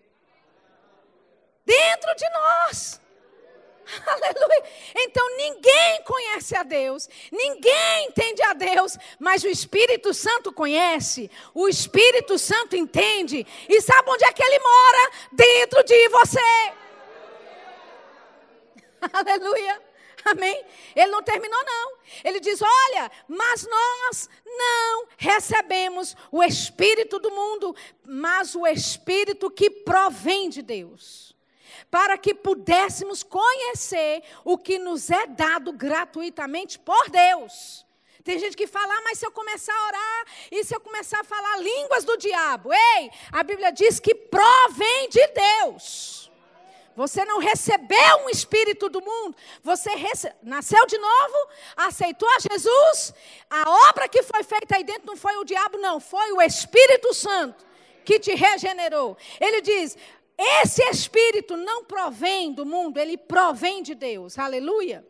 Dentro de nós. *laughs* Aleluia. Então ninguém conhece a Deus, ninguém entende a Deus, mas o Espírito Santo conhece, o Espírito Santo entende, e sabe onde é que ele mora? Dentro de você. *laughs* Aleluia. Amém? Ele não terminou, não. Ele diz: Olha, mas nós não recebemos o Espírito do mundo, mas o Espírito que provém de Deus para que pudéssemos conhecer o que nos é dado gratuitamente por Deus. Tem gente que fala, ah, mas se eu começar a orar e se eu começar a falar línguas do diabo? Ei, a Bíblia diz que provém de Deus. Você não recebeu um espírito do mundo, você rece... nasceu de novo, aceitou a Jesus. A obra que foi feita aí dentro não foi o diabo, não, foi o Espírito Santo que te regenerou. Ele diz: esse espírito não provém do mundo, ele provém de Deus. Aleluia.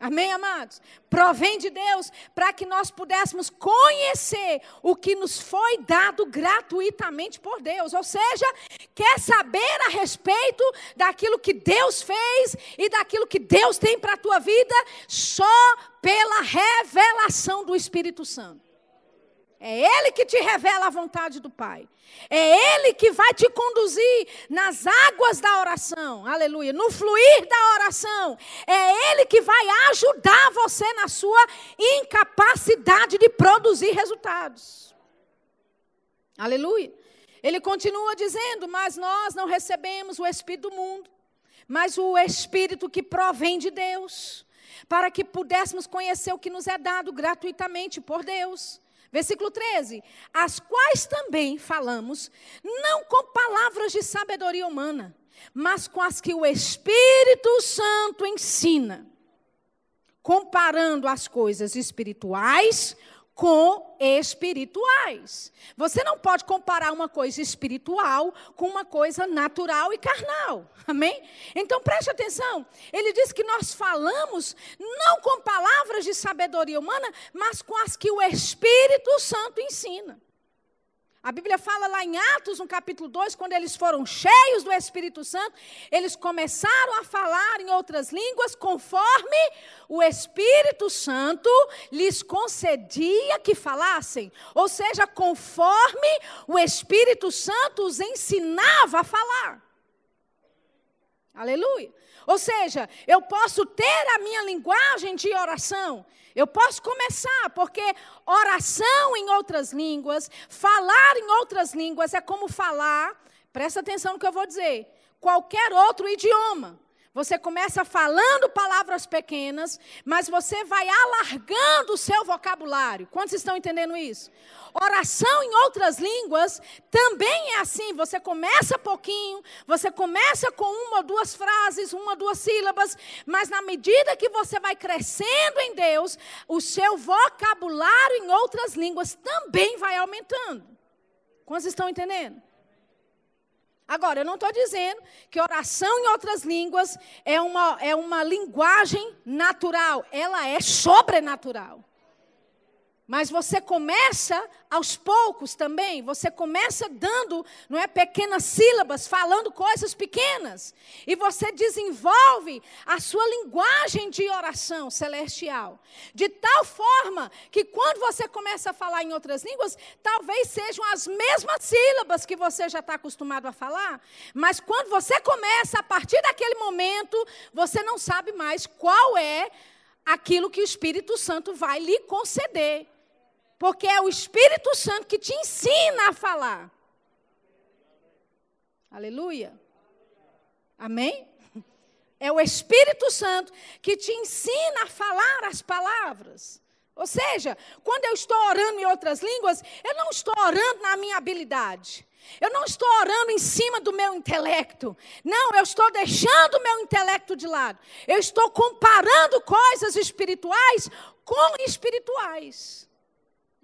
Amém, amados? Provém de Deus para que nós pudéssemos conhecer o que nos foi dado gratuitamente por Deus. Ou seja, quer saber a respeito daquilo que Deus fez e daquilo que Deus tem para a tua vida só pela revelação do Espírito Santo. É Ele que te revela a vontade do Pai. É Ele que vai te conduzir nas águas da oração. Aleluia. No fluir da oração. É Ele que vai ajudar você na sua incapacidade de produzir resultados. Aleluia. Ele continua dizendo: Mas nós não recebemos o Espírito do mundo, mas o Espírito que provém de Deus, para que pudéssemos conhecer o que nos é dado gratuitamente por Deus. Versículo 13: As quais também falamos, não com palavras de sabedoria humana, mas com as que o Espírito Santo ensina, comparando as coisas espirituais com espirituais. Você não pode comparar uma coisa espiritual com uma coisa natural e carnal. Amém? Então preste atenção. Ele diz que nós falamos não com palavras de sabedoria humana, mas com as que o Espírito Santo ensina. A Bíblia fala lá em Atos, no capítulo 2, quando eles foram cheios do Espírito Santo, eles começaram a falar em outras línguas conforme o Espírito Santo lhes concedia que falassem. Ou seja, conforme o Espírito Santo os ensinava a falar. Aleluia. Ou seja, eu posso ter a minha linguagem de oração, eu posso começar, porque oração em outras línguas, falar em outras línguas é como falar, presta atenção no que eu vou dizer, qualquer outro idioma. Você começa falando palavras pequenas, mas você vai alargando o seu vocabulário. Quantos estão entendendo isso? Oração em outras línguas também é assim. Você começa pouquinho, você começa com uma ou duas frases, uma ou duas sílabas, mas na medida que você vai crescendo em Deus, o seu vocabulário em outras línguas também vai aumentando. Quantos estão entendendo? Agora, eu não estou dizendo que oração em outras línguas é uma, é uma linguagem natural, ela é sobrenatural. Mas você começa aos poucos também, você começa dando, não é, pequenas sílabas, falando coisas pequenas. E você desenvolve a sua linguagem de oração celestial. De tal forma que quando você começa a falar em outras línguas, talvez sejam as mesmas sílabas que você já está acostumado a falar, mas quando você começa, a partir daquele momento, você não sabe mais qual é aquilo que o Espírito Santo vai lhe conceder. Porque é o Espírito Santo que te ensina a falar. Aleluia. Amém? É o Espírito Santo que te ensina a falar as palavras. Ou seja, quando eu estou orando em outras línguas, eu não estou orando na minha habilidade. Eu não estou orando em cima do meu intelecto. Não, eu estou deixando o meu intelecto de lado. Eu estou comparando coisas espirituais com espirituais.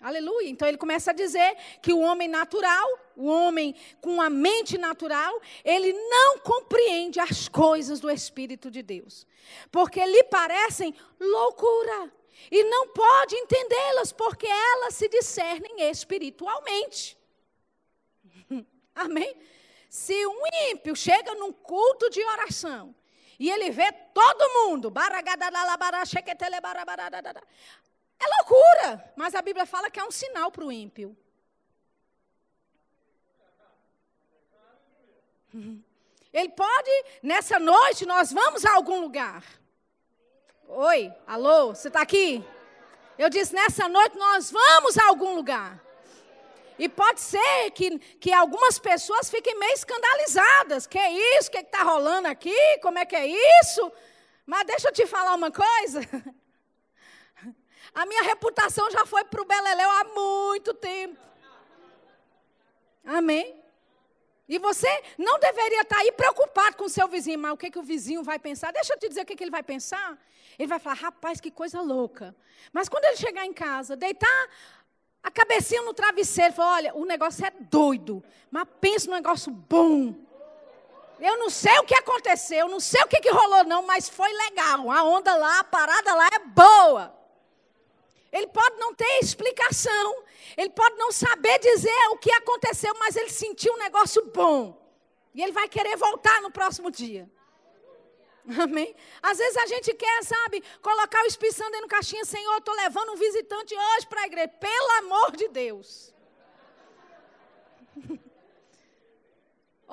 Aleluia. Então ele começa a dizer que o homem natural, o homem com a mente natural, ele não compreende as coisas do Espírito de Deus, porque lhe parecem loucura e não pode entendê-las, porque elas se discernem espiritualmente. *laughs* Amém? Se um ímpio chega num culto de oração e ele vê todo mundo, é loucura, mas a Bíblia fala que é um sinal para o ímpio. *laughs* Ele pode, nessa noite, nós vamos a algum lugar. Oi, alô, você está aqui? Eu disse, nessa noite nós vamos a algum lugar. E pode ser que, que algumas pessoas fiquem meio escandalizadas. Que é isso? O que é está rolando aqui? Como é que é isso? Mas deixa eu te falar uma coisa. *laughs* A minha reputação já foi para o Beleléu há muito tempo. Amém? E você não deveria estar tá aí preocupado com o seu vizinho, mas o que, que o vizinho vai pensar? Deixa eu te dizer o que, que ele vai pensar. Ele vai falar, rapaz, que coisa louca. Mas quando ele chegar em casa, deitar a cabecinha no travesseiro, falar, olha, o negócio é doido, mas pensa no negócio bom. Eu não sei o que aconteceu, eu não sei o que, que rolou, não, mas foi legal. A onda lá, a parada lá é boa. Ele pode não ter explicação, ele pode não saber dizer o que aconteceu, mas ele sentiu um negócio bom. E ele vai querer voltar no próximo dia. Amém? Às vezes a gente quer, sabe, colocar o Espírito Santo dentro do caixinha, Senhor, estou levando um visitante hoje para a igreja. Pelo amor de Deus. *laughs*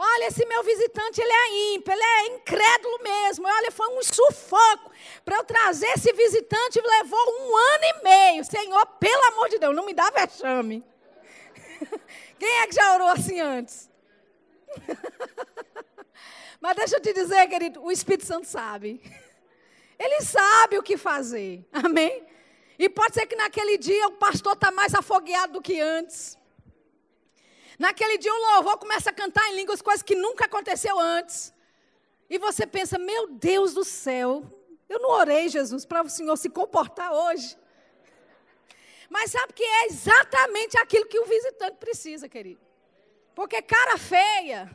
Olha, esse meu visitante, ele é ímpio, ele é incrédulo mesmo. Olha, foi um sufoco. Para eu trazer esse visitante, levou um ano e meio. Senhor, pelo amor de Deus, não me dá vexame. *laughs* Quem é que já orou assim antes? *laughs* Mas deixa eu te dizer, querido, o Espírito Santo sabe. *laughs* Ele sabe o que fazer. Amém? E pode ser que naquele dia o pastor está mais afogueado do que antes. Naquele dia o louvor começa a cantar em línguas, coisas que nunca aconteceu antes. E você pensa, meu Deus do céu, eu não orei, Jesus, para o Senhor se comportar hoje. Mas sabe que é exatamente aquilo que o visitante precisa, querido. Porque cara feia,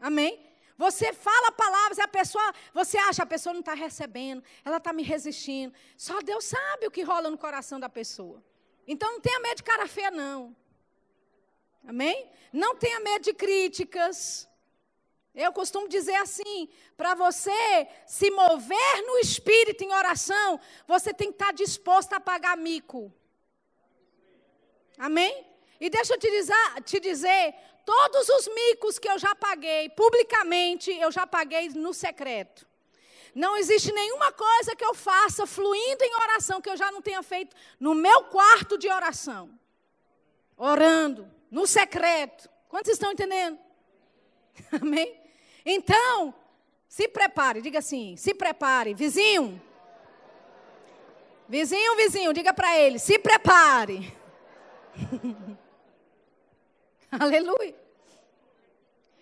amém? Você fala palavras a pessoa, você acha a pessoa não está recebendo, ela está me resistindo. Só Deus sabe o que rola no coração da pessoa. Então não tenha medo de cara feia, não. Amém? Não tenha medo de críticas. Eu costumo dizer assim: para você se mover no espírito em oração, você tem que estar tá disposto a pagar mico. Amém? E deixa eu te dizer, te dizer, todos os micos que eu já paguei publicamente, eu já paguei no secreto. Não existe nenhuma coisa que eu faça fluindo em oração que eu já não tenha feito no meu quarto de oração. Orando, no secreto. Quantos estão entendendo? *laughs* Amém? Então, se prepare, diga assim: se prepare, vizinho. Vizinho, vizinho, diga para ele: se prepare. *laughs* Aleluia.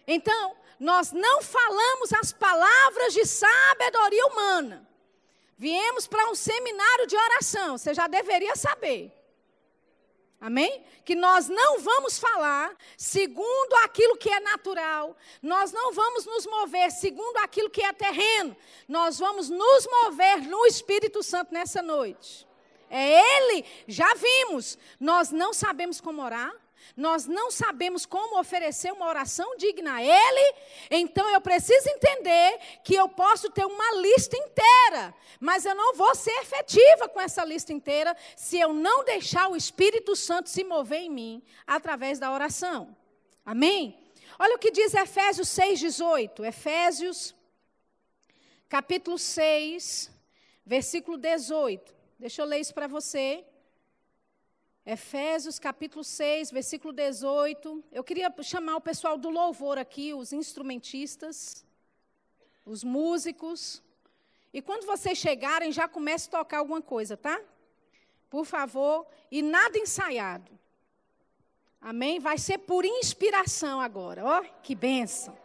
Então, nós não falamos as palavras de sabedoria humana. Viemos para um seminário de oração, você já deveria saber. Amém? Que nós não vamos falar segundo aquilo que é natural, nós não vamos nos mover segundo aquilo que é terreno, nós vamos nos mover no Espírito Santo nessa noite. É Ele, já vimos, nós não sabemos como orar, nós não sabemos como oferecer uma oração digna a Ele, então eu preciso entender que eu posso ter uma lista inteira, mas eu não vou ser efetiva com essa lista inteira se eu não deixar o Espírito Santo se mover em mim através da oração. Amém? Olha o que diz Efésios 6,18. Efésios, capítulo 6, versículo 18. Deixa eu ler isso para você. Efésios capítulo 6, versículo 18. Eu queria chamar o pessoal do louvor aqui, os instrumentistas, os músicos. E quando vocês chegarem, já comece a tocar alguma coisa, tá? Por favor, e nada ensaiado. Amém? Vai ser por inspiração agora. Ó, oh, que benção.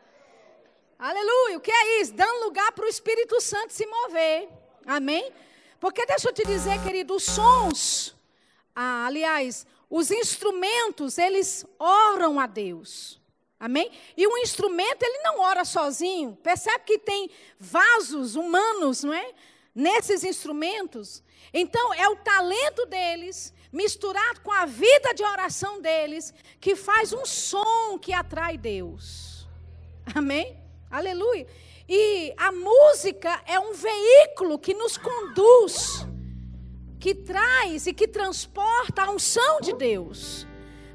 Aleluia. O que é isso? Dando lugar para o Espírito Santo se mover. Amém? Porque deixa eu te dizer, querido, os sons ah, aliás, os instrumentos, eles oram a Deus. Amém? E o instrumento, ele não ora sozinho. Percebe que tem vasos humanos, não é? Nesses instrumentos. Então, é o talento deles, misturado com a vida de oração deles, que faz um som que atrai Deus. Amém? Aleluia. E a música é um veículo que nos conduz que traz e que transporta a unção de Deus.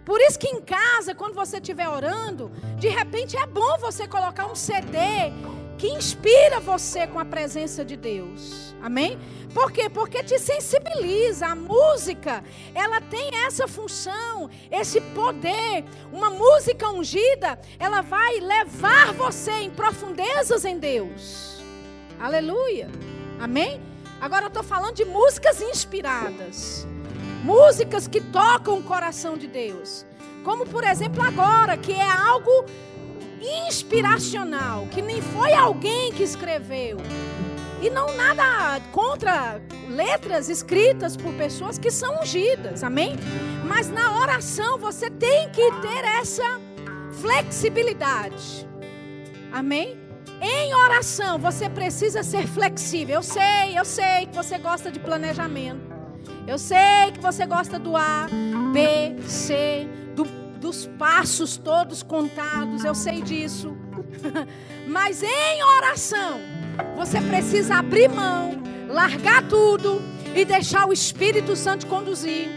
Por isso que em casa, quando você estiver orando, de repente é bom você colocar um CD que inspira você com a presença de Deus. Amém? Por quê? Porque te sensibiliza. A música, ela tem essa função, esse poder. Uma música ungida, ela vai levar você em profundezas em Deus. Aleluia. Amém? Agora eu estou falando de músicas inspiradas. Músicas que tocam o coração de Deus. Como, por exemplo, agora, que é algo inspiracional, que nem foi alguém que escreveu. E não nada contra letras escritas por pessoas que são ungidas, amém? Mas na oração você tem que ter essa flexibilidade, amém? Em oração, você precisa ser flexível. Eu sei, eu sei que você gosta de planejamento. Eu sei que você gosta do A, B, C, do, dos passos todos contados. Eu sei disso. *laughs* Mas em oração, você precisa abrir mão, largar tudo e deixar o Espírito Santo conduzir.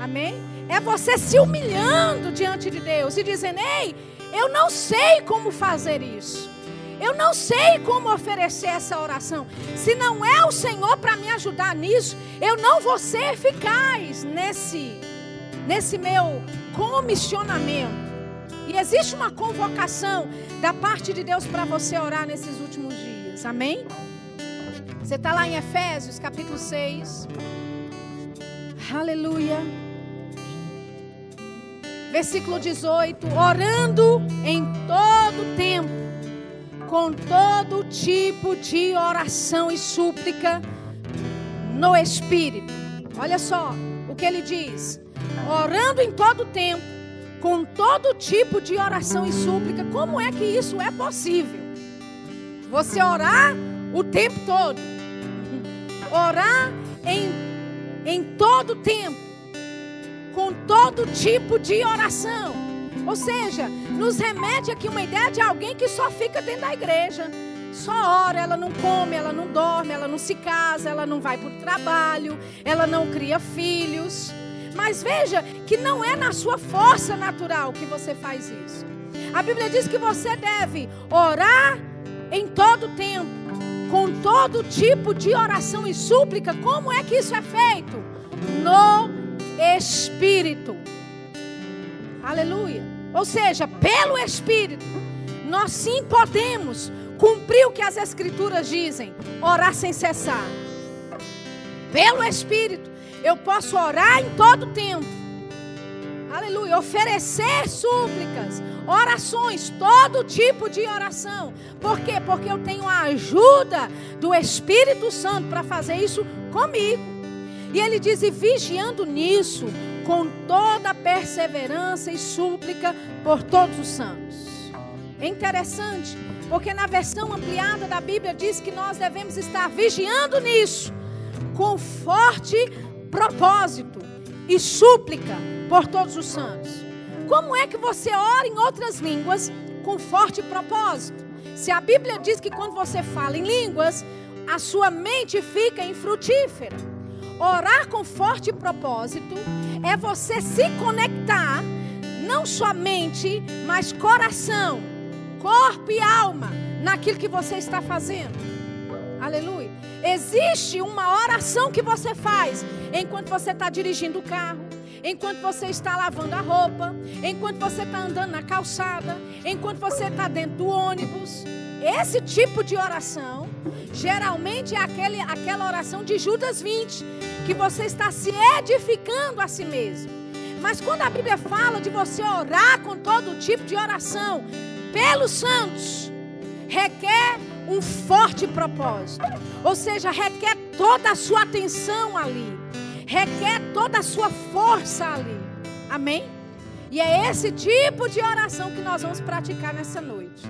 Amém? É você se humilhando diante de Deus e dizendo: Ei, eu não sei como fazer isso. Eu não sei como oferecer essa oração. Se não é o Senhor para me ajudar nisso, eu não vou ser eficaz nesse, nesse meu comissionamento. E existe uma convocação da parte de Deus para você orar nesses últimos dias. Amém? Você está lá em Efésios capítulo 6. Aleluia. Versículo 18: Orando em todo tempo com todo tipo de oração e súplica no Espírito. Olha só o que ele diz: orando em todo tempo, com todo tipo de oração e súplica. Como é que isso é possível? Você orar o tempo todo, orar em, em todo tempo, com todo tipo de oração. Ou seja, nos remete aqui uma ideia de alguém que só fica dentro da igreja. Só ora, ela não come, ela não dorme, ela não se casa, ela não vai para o trabalho, ela não cria filhos. Mas veja que não é na sua força natural que você faz isso. A Bíblia diz que você deve orar em todo tempo, com todo tipo de oração e súplica. Como é que isso é feito? No Espírito. Aleluia. Ou seja, pelo Espírito, nós sim podemos cumprir o que as Escrituras dizem: orar sem cessar. Pelo Espírito, eu posso orar em todo tempo. Aleluia. Oferecer súplicas, orações, todo tipo de oração. Por quê? Porque eu tenho a ajuda do Espírito Santo para fazer isso comigo. E ele diz: e vigiando nisso, com toda perseverança e súplica por todos os santos. É interessante, porque na versão ampliada da Bíblia diz que nós devemos estar vigiando nisso, com forte propósito e súplica por todos os santos. Como é que você ora em outras línguas com forte propósito? Se a Bíblia diz que quando você fala em línguas, a sua mente fica infrutífera. Orar com forte propósito é você se conectar, não somente, mas coração, corpo e alma, naquilo que você está fazendo. Aleluia. Existe uma oração que você faz enquanto você está dirigindo o carro, enquanto você está lavando a roupa, enquanto você está andando na calçada, enquanto você está dentro do ônibus. Esse tipo de oração, geralmente é aquele, aquela oração de Judas 20, que você está se edificando a si mesmo. Mas quando a Bíblia fala de você orar com todo tipo de oração pelos santos, requer um forte propósito. Ou seja, requer toda a sua atenção ali, requer toda a sua força ali. Amém? E é esse tipo de oração que nós vamos praticar nessa noite.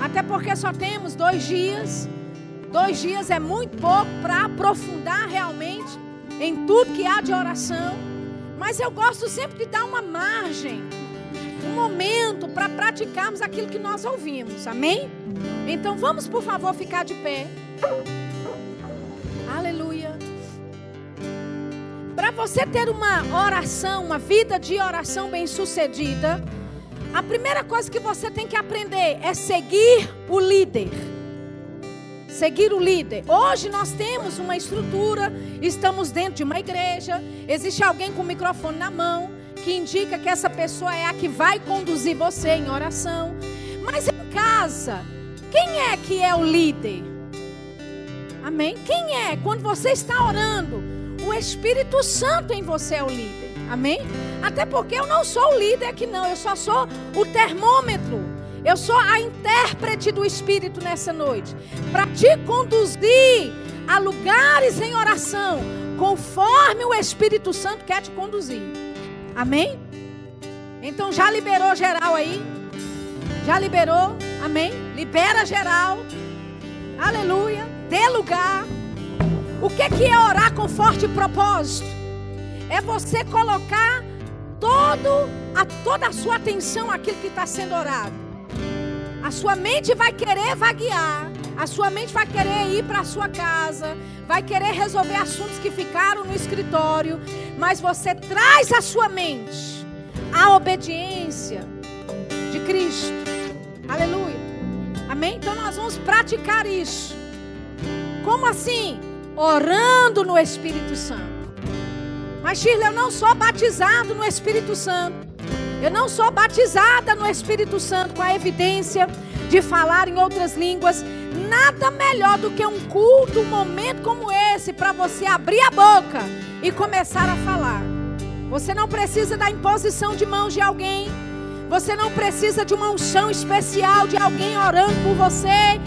Até porque só temos dois dias. Dois dias é muito pouco para aprofundar realmente em tudo que há de oração. Mas eu gosto sempre de dar uma margem, um momento para praticarmos aquilo que nós ouvimos. Amém? Então vamos, por favor, ficar de pé. Para você ter uma oração, uma vida de oração bem-sucedida, a primeira coisa que você tem que aprender é seguir o líder. Seguir o líder. Hoje nós temos uma estrutura, estamos dentro de uma igreja, existe alguém com o microfone na mão que indica que essa pessoa é a que vai conduzir você em oração. Mas em casa, quem é que é o líder? Amém? Quem é? Quando você está orando, o Espírito Santo em você é o líder. Amém? Até porque eu não sou o líder aqui, não. Eu só sou o termômetro. Eu sou a intérprete do Espírito nessa noite. Para te conduzir a lugares em oração, conforme o Espírito Santo quer te conduzir. Amém? Então já liberou geral aí? Já liberou? Amém? Libera geral. Aleluia. Dê lugar. O que é orar com forte propósito? é você colocar todo, a, toda a sua atenção àquilo que está sendo orado. A sua mente vai querer vaguear, a sua mente vai querer ir para a sua casa, vai querer resolver assuntos que ficaram no escritório, mas você traz a sua mente a obediência de Cristo. Aleluia. Amém? Então nós vamos praticar isso. Como assim? Orando no Espírito Santo. Mas Shirley, eu não sou batizado no Espírito Santo. Eu não sou batizada no Espírito Santo com a evidência de falar em outras línguas. Nada melhor do que um culto, um momento como esse, para você abrir a boca e começar a falar. Você não precisa da imposição de mãos de alguém. Você não precisa de uma unção especial de alguém orando por você.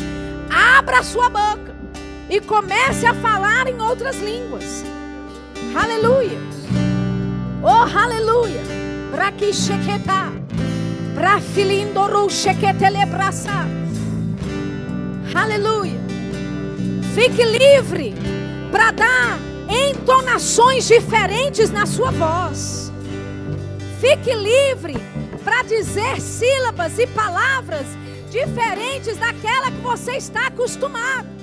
Abra a sua boca e comece a falar em outras línguas. Aleluia. Oh, aleluia. Para que chequetar. Para filindoru chequetelebraçar. Aleluia. Fique livre para dar entonações diferentes na sua voz. Fique livre para dizer sílabas e palavras diferentes daquela que você está acostumado.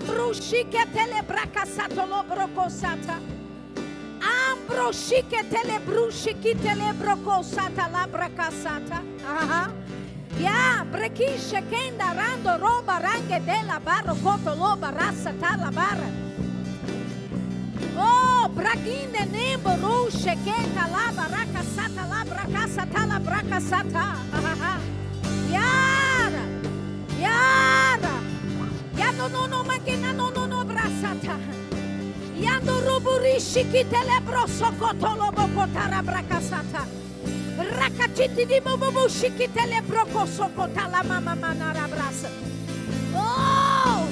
rakaturi bilivando rushi kitelebracosa. Ambrushi ketelebracasatolobrocosata. Ambroshi ketelebrushi kitelebrocosata labracasata. Aha. Ya, brekishe kenda rando roba range de la barro koto loba rasa tala barra. Oh, braginde nembo rushe kenta la baraka sata la braka sata la braka sata. Yara, yara, ya no no makina no no no brasata. Yando ruburishi kitele broso koto lobo kotara braka sata. Rakatiti di bubu shikitele broko sokota la mama manara brasa. Oh,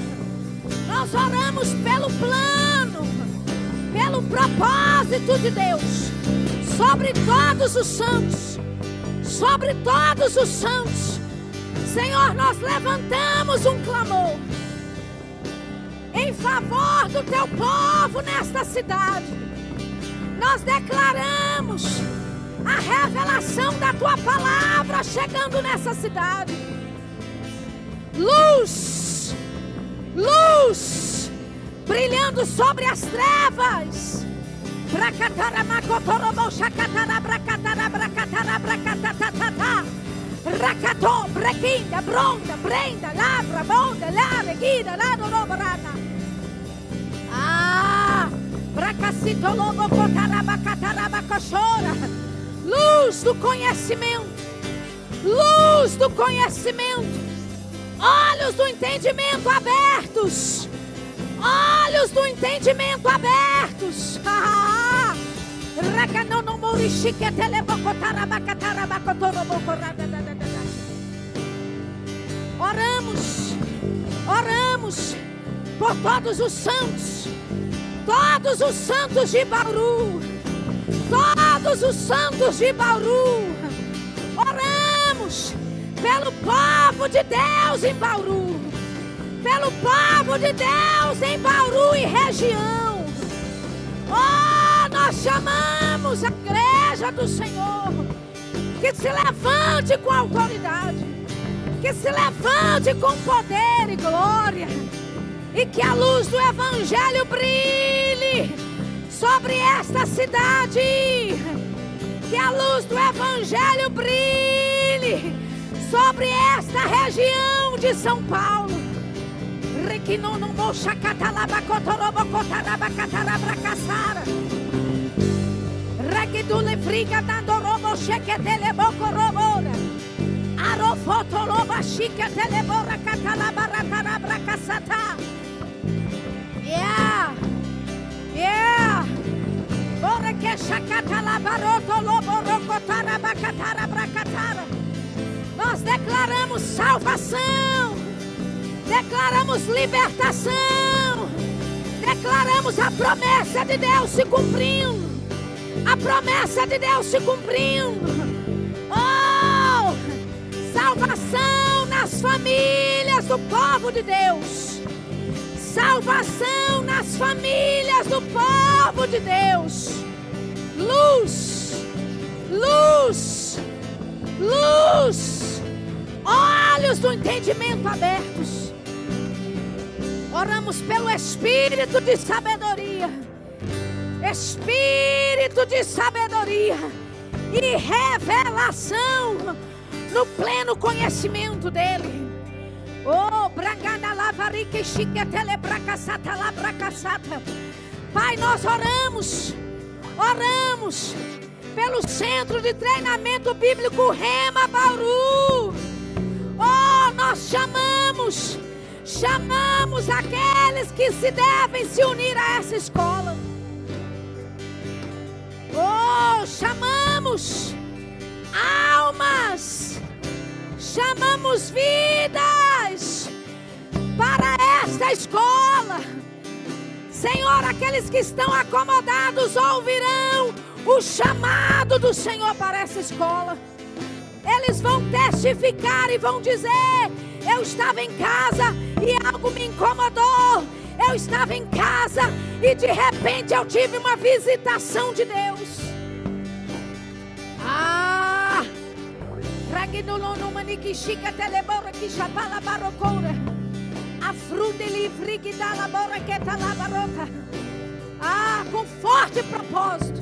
nós oramos pelo plano, pelo propósito de Deus sobre todos os santos, sobre todos os santos. Senhor, nós levantamos um clamor em favor do teu povo nesta cidade. Nós declaramos a revelação da tua palavra chegando nessa cidade. Luz, luz, brilhando sobre as trevas. Racató, brequinda, bronda, brenda, labra, bonda, lare, guida, lado, robrana. Ah, bracacito, lobo, cotarabacatarabacochora. Luz do conhecimento. Luz do conhecimento. Olhos do entendimento abertos. Olhos do entendimento abertos. Oramos, oramos por todos os santos, todos os santos de Bauru, todos os santos de Bauru. Oramos pelo povo de Deus em Bauru, pelo povo de Deus em Bauru e região. Oh, nós chamamos a igreja do Senhor que se levante com autoridade, que se levante com poder e glória, e que a luz do Evangelho brilhe sobre esta cidade, que a luz do Evangelho brilhe sobre esta região de São Paulo. Requinono mocha catalaba cotorobo cotaraba catarabra caçara. Requidule friga dando robo chequetele boco robora. Arofoto loba chica telebora catalabara tarabra caçata. Yeah. Yeah. Bora que chacatalabaroto lobo rocotaraba catarabra catara. Nós declaramos salvação. Declaramos libertação. Declaramos a promessa de Deus se cumprindo. A promessa de Deus se cumprindo. Salvação nas famílias do povo de Deus. Salvação nas famílias do povo de Deus. Luz. Luz. Luz. Olhos do entendimento abertos. Oramos pelo espírito de sabedoria. Espírito de sabedoria e revelação. No pleno conhecimento dele. Oh, bragada lavarique chique telebracassata labracassata. Pai, nós oramos, oramos pelo Centro de Treinamento Bíblico Rema Bauru. Oh, nós chamamos, chamamos aqueles que se devem se unir a essa escola. Oh, chamamos almas, chamamos vidas para esta escola. Senhor, aqueles que estão acomodados ouvirão o chamado do Senhor para essa escola. Eles vão testificar e vão dizer: Eu estava em casa e algo me incomodou. Eu estava em casa e de repente eu tive uma visitação de Deus. Ah! Ah, com forte propósito.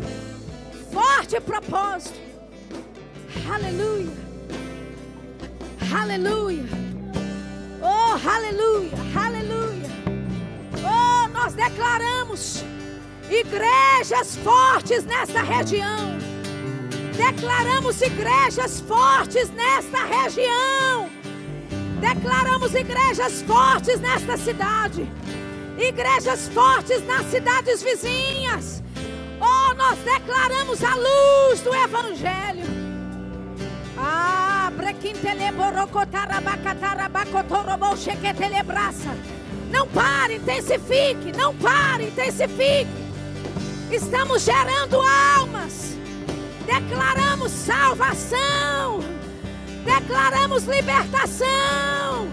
Forte propósito. Aleluia. Aleluia. Oh, aleluia. Aleluia. Oh, nós declaramos igrejas fortes nesta região. Declaramos igrejas fortes nesta região. Declaramos igrejas fortes nesta cidade. Igrejas fortes nas cidades vizinhas. Oh, nós declaramos a luz do Evangelho. Ah, não pare, intensifique, não pare, intensifique. Estamos gerando almas. Declaramos salvação. Declaramos libertação.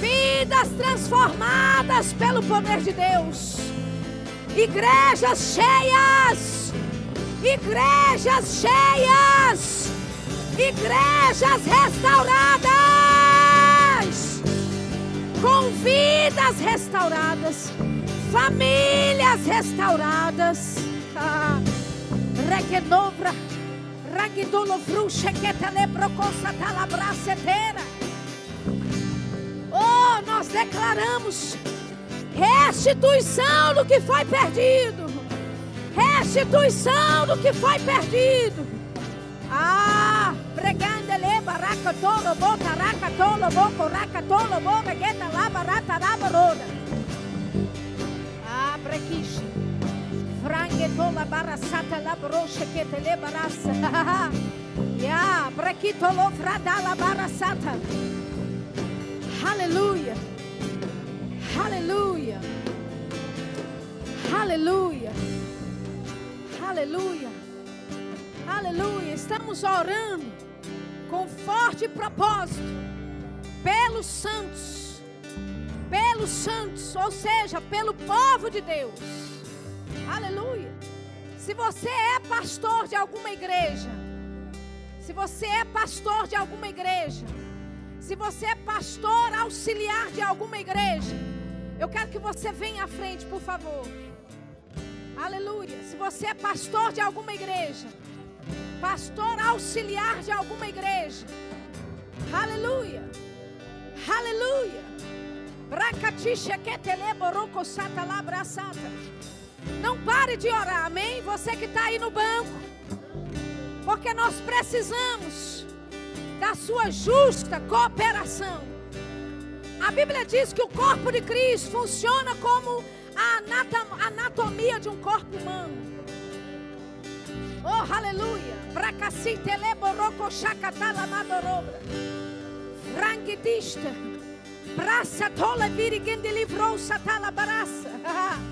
Vidas transformadas pelo poder de Deus. Igrejas cheias. Igrejas cheias. Igrejas restauradas. Com vidas restauradas. Famílias restauradas. Ah. Regenovra. Ragidolo fruxa que telebrocosa talabracetera. Oh, nós declaramos restituição do que foi perdido. Restituição do que foi perdido. Ah, pregandele baraca tolo boca raca tolo boco raca tolo boca gueta lava rata lava roda. Ah, brequiche. Frangue tola barasata la broche que te le barasa. *laughs* Ya, brequito lo frada la barasata. Aleluia. Aleluia. Aleluia. Aleluia. Aleluia. Estamos orando com forte propósito pelos santos. Pelos santos, ou seja, pelo povo de Deus. Aleluia. Se você é pastor de alguma igreja, se você é pastor de alguma igreja, se você é pastor auxiliar de alguma igreja, eu quero que você venha à frente, por favor. Aleluia. Se você é pastor de alguma igreja, pastor auxiliar de alguma igreja, aleluia. Aleluia. Bracatisha que teleboroco sata labraçata. Não pare de orar, amém? Você que está aí no banco. Porque nós precisamos da sua justa cooperação. A Bíblia diz que o corpo de Cristo funciona como a anatomia de um corpo humano. Oh, aleluia. Franguidista. Braça tola virigende livrou satala braça. *laughs*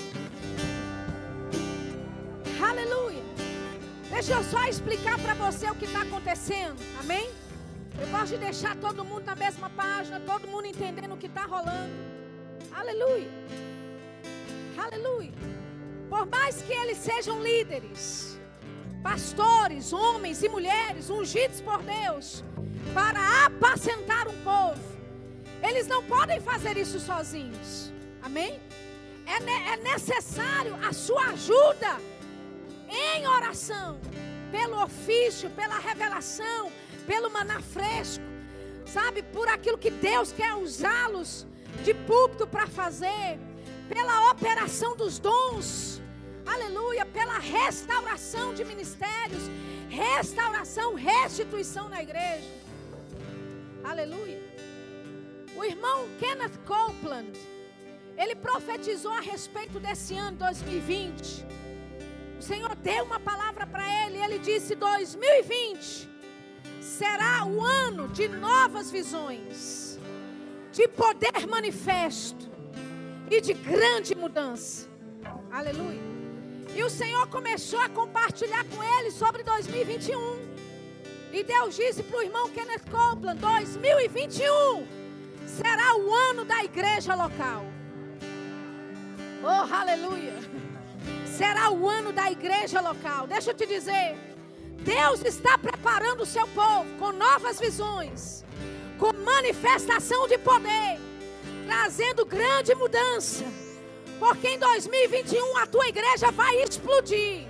Aleluia. Deixa eu só explicar para você o que está acontecendo. Amém? Eu gosto de deixar todo mundo na mesma página, todo mundo entendendo o que está rolando. Aleluia. Aleluia. Por mais que eles sejam líderes, pastores, homens e mulheres ungidos por Deus para apacentar um povo, eles não podem fazer isso sozinhos. Amém? É, é necessário a sua ajuda em oração, pelo ofício, pela revelação, pelo maná fresco, sabe, por aquilo que Deus quer usá-los de púlpito para fazer, pela operação dos dons, aleluia, pela restauração de ministérios, restauração, restituição na igreja, aleluia. O irmão Kenneth Copeland, ele profetizou a respeito desse ano 2020. O Senhor deu uma palavra para ele, ele disse: 2020 será o ano de novas visões, de poder manifesto e de grande mudança. Aleluia. E o Senhor começou a compartilhar com ele sobre 2021. E Deus disse para o irmão Kenneth Copeland: 2021 será o ano da igreja local. Oh, aleluia. Será o ano da igreja local. Deixa eu te dizer. Deus está preparando o seu povo com novas visões, com manifestação de poder, trazendo grande mudança. Porque em 2021 a tua igreja vai explodir.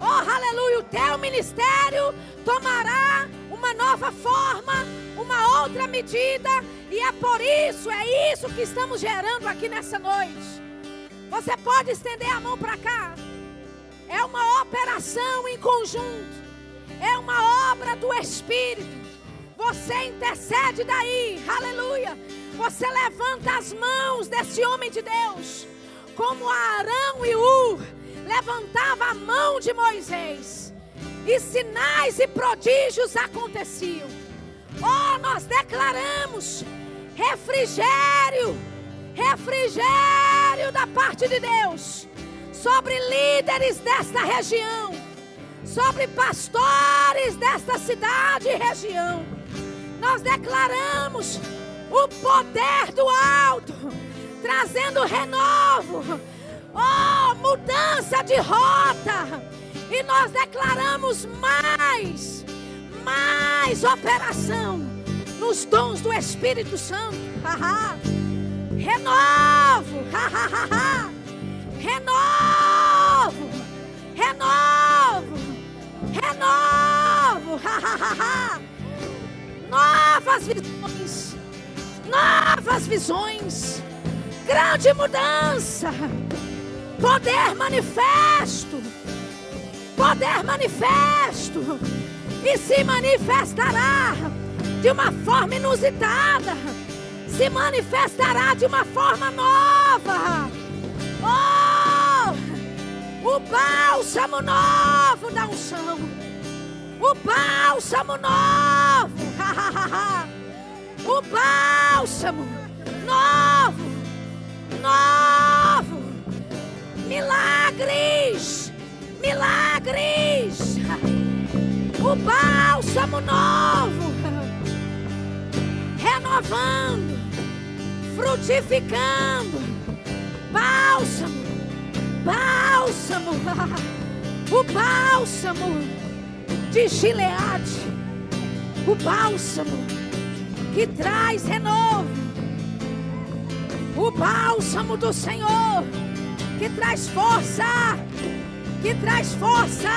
Oh, aleluia! O teu ministério tomará uma nova forma, uma outra medida, e é por isso, é isso que estamos gerando aqui nessa noite. Você pode estender a mão para cá. É uma operação em conjunto. É uma obra do Espírito. Você intercede daí, aleluia. Você levanta as mãos desse homem de Deus, como Arão e Ur levantava a mão de Moisés, e sinais e prodígios aconteciam. Oh, nós declaramos refrigério, refrigério da parte de Deus sobre líderes desta região, sobre pastores desta cidade e região. Nós declaramos o poder do alto, trazendo renovo, oh, mudança de rota. E nós declaramos mais, mais operação nos dons do Espírito Santo. *laughs* Renovo, renovo, renovo, renovo, novas visões, novas visões, grande mudança, poder manifesto, poder manifesto, e se manifestará de uma forma inusitada, se manifestará de uma forma nova. Oh, o bálsamo novo da unção, o bálsamo novo, *laughs* o bálsamo novo, novo, milagres, milagres, o bálsamo novo. Renovando, frutificando. Bálsamo, bálsamo, *laughs* o bálsamo de Gileade, o bálsamo que traz renovo, o bálsamo do Senhor que traz força, que traz força,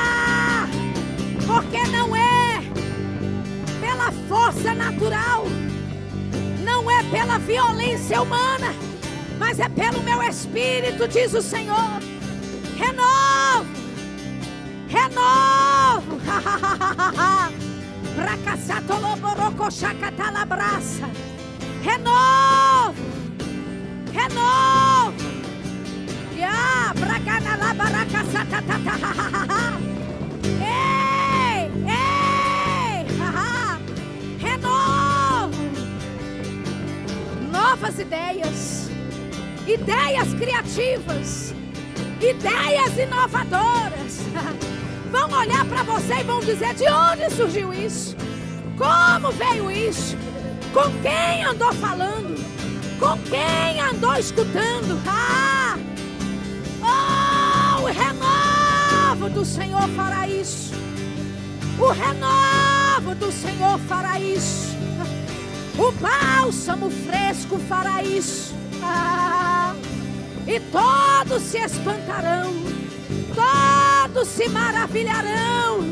porque não é pela força natural pela violência humana, mas é pelo meu espírito, diz o Senhor. Renovo, renovo. *laughs* Renovo, renovo. Ya, bracanalabaracasatatatahahahah. Novas ideias, ideias criativas, ideias inovadoras. *laughs* Vão olhar para você e vão dizer: de onde surgiu isso? Como veio isso? Com quem andou falando? Com quem andou escutando? Ah! Oh, o renovo do Senhor fará isso. O renovo do Senhor fará isso. O bálsamo fresco fará isso. Ah! E todos se espantarão, todos se maravilharão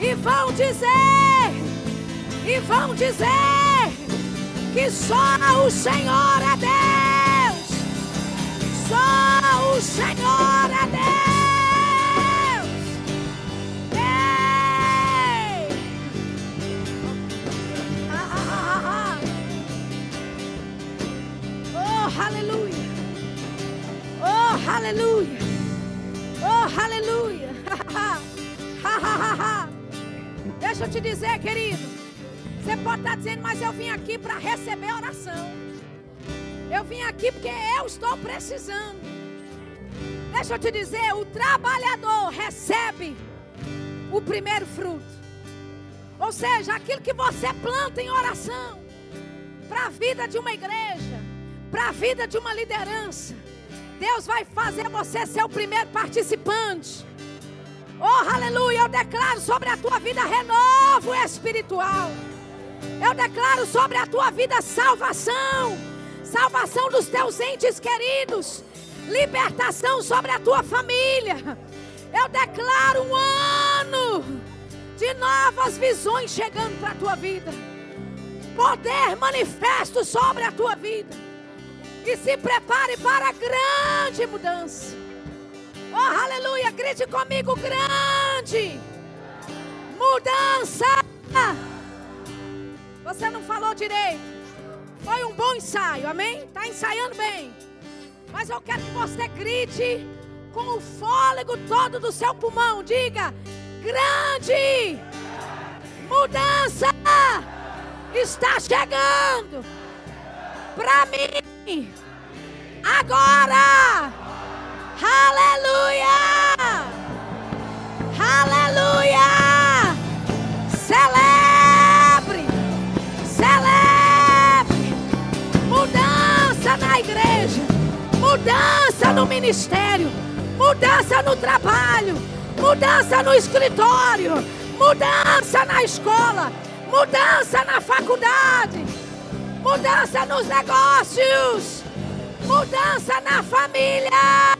e vão dizer, e vão dizer que só o Senhor é Deus. Só o Senhor é Deus. Aleluia. Oh, aleluia. Oh, aleluia. *laughs* Deixa eu te dizer, querido. Você pode estar dizendo, mas eu vim aqui para receber oração. Eu vim aqui porque eu estou precisando. Deixa eu te dizer, o trabalhador recebe o primeiro fruto. Ou seja, aquilo que você planta em oração para a vida de uma igreja, para a vida de uma liderança. Deus vai fazer você ser o primeiro participante. Oh, aleluia! Eu declaro sobre a tua vida renovo espiritual. Eu declaro sobre a tua vida salvação, salvação dos teus entes queridos, libertação sobre a tua família. Eu declaro um ano de novas visões chegando para a tua vida, poder manifesto sobre a tua vida. E se prepare para a grande mudança. Oh, aleluia! Grite comigo, grande mudança. Você não falou direito. Foi um bom ensaio, amém? Está ensaiando bem. Mas eu quero que você grite com o fôlego todo do seu pulmão. Diga: grande mudança está chegando para mim agora. Aleluia! Aleluia! Celebra! igreja, mudança no ministério, mudança no trabalho, mudança no escritório, mudança na escola, mudança na faculdade, mudança nos negócios, mudança na família.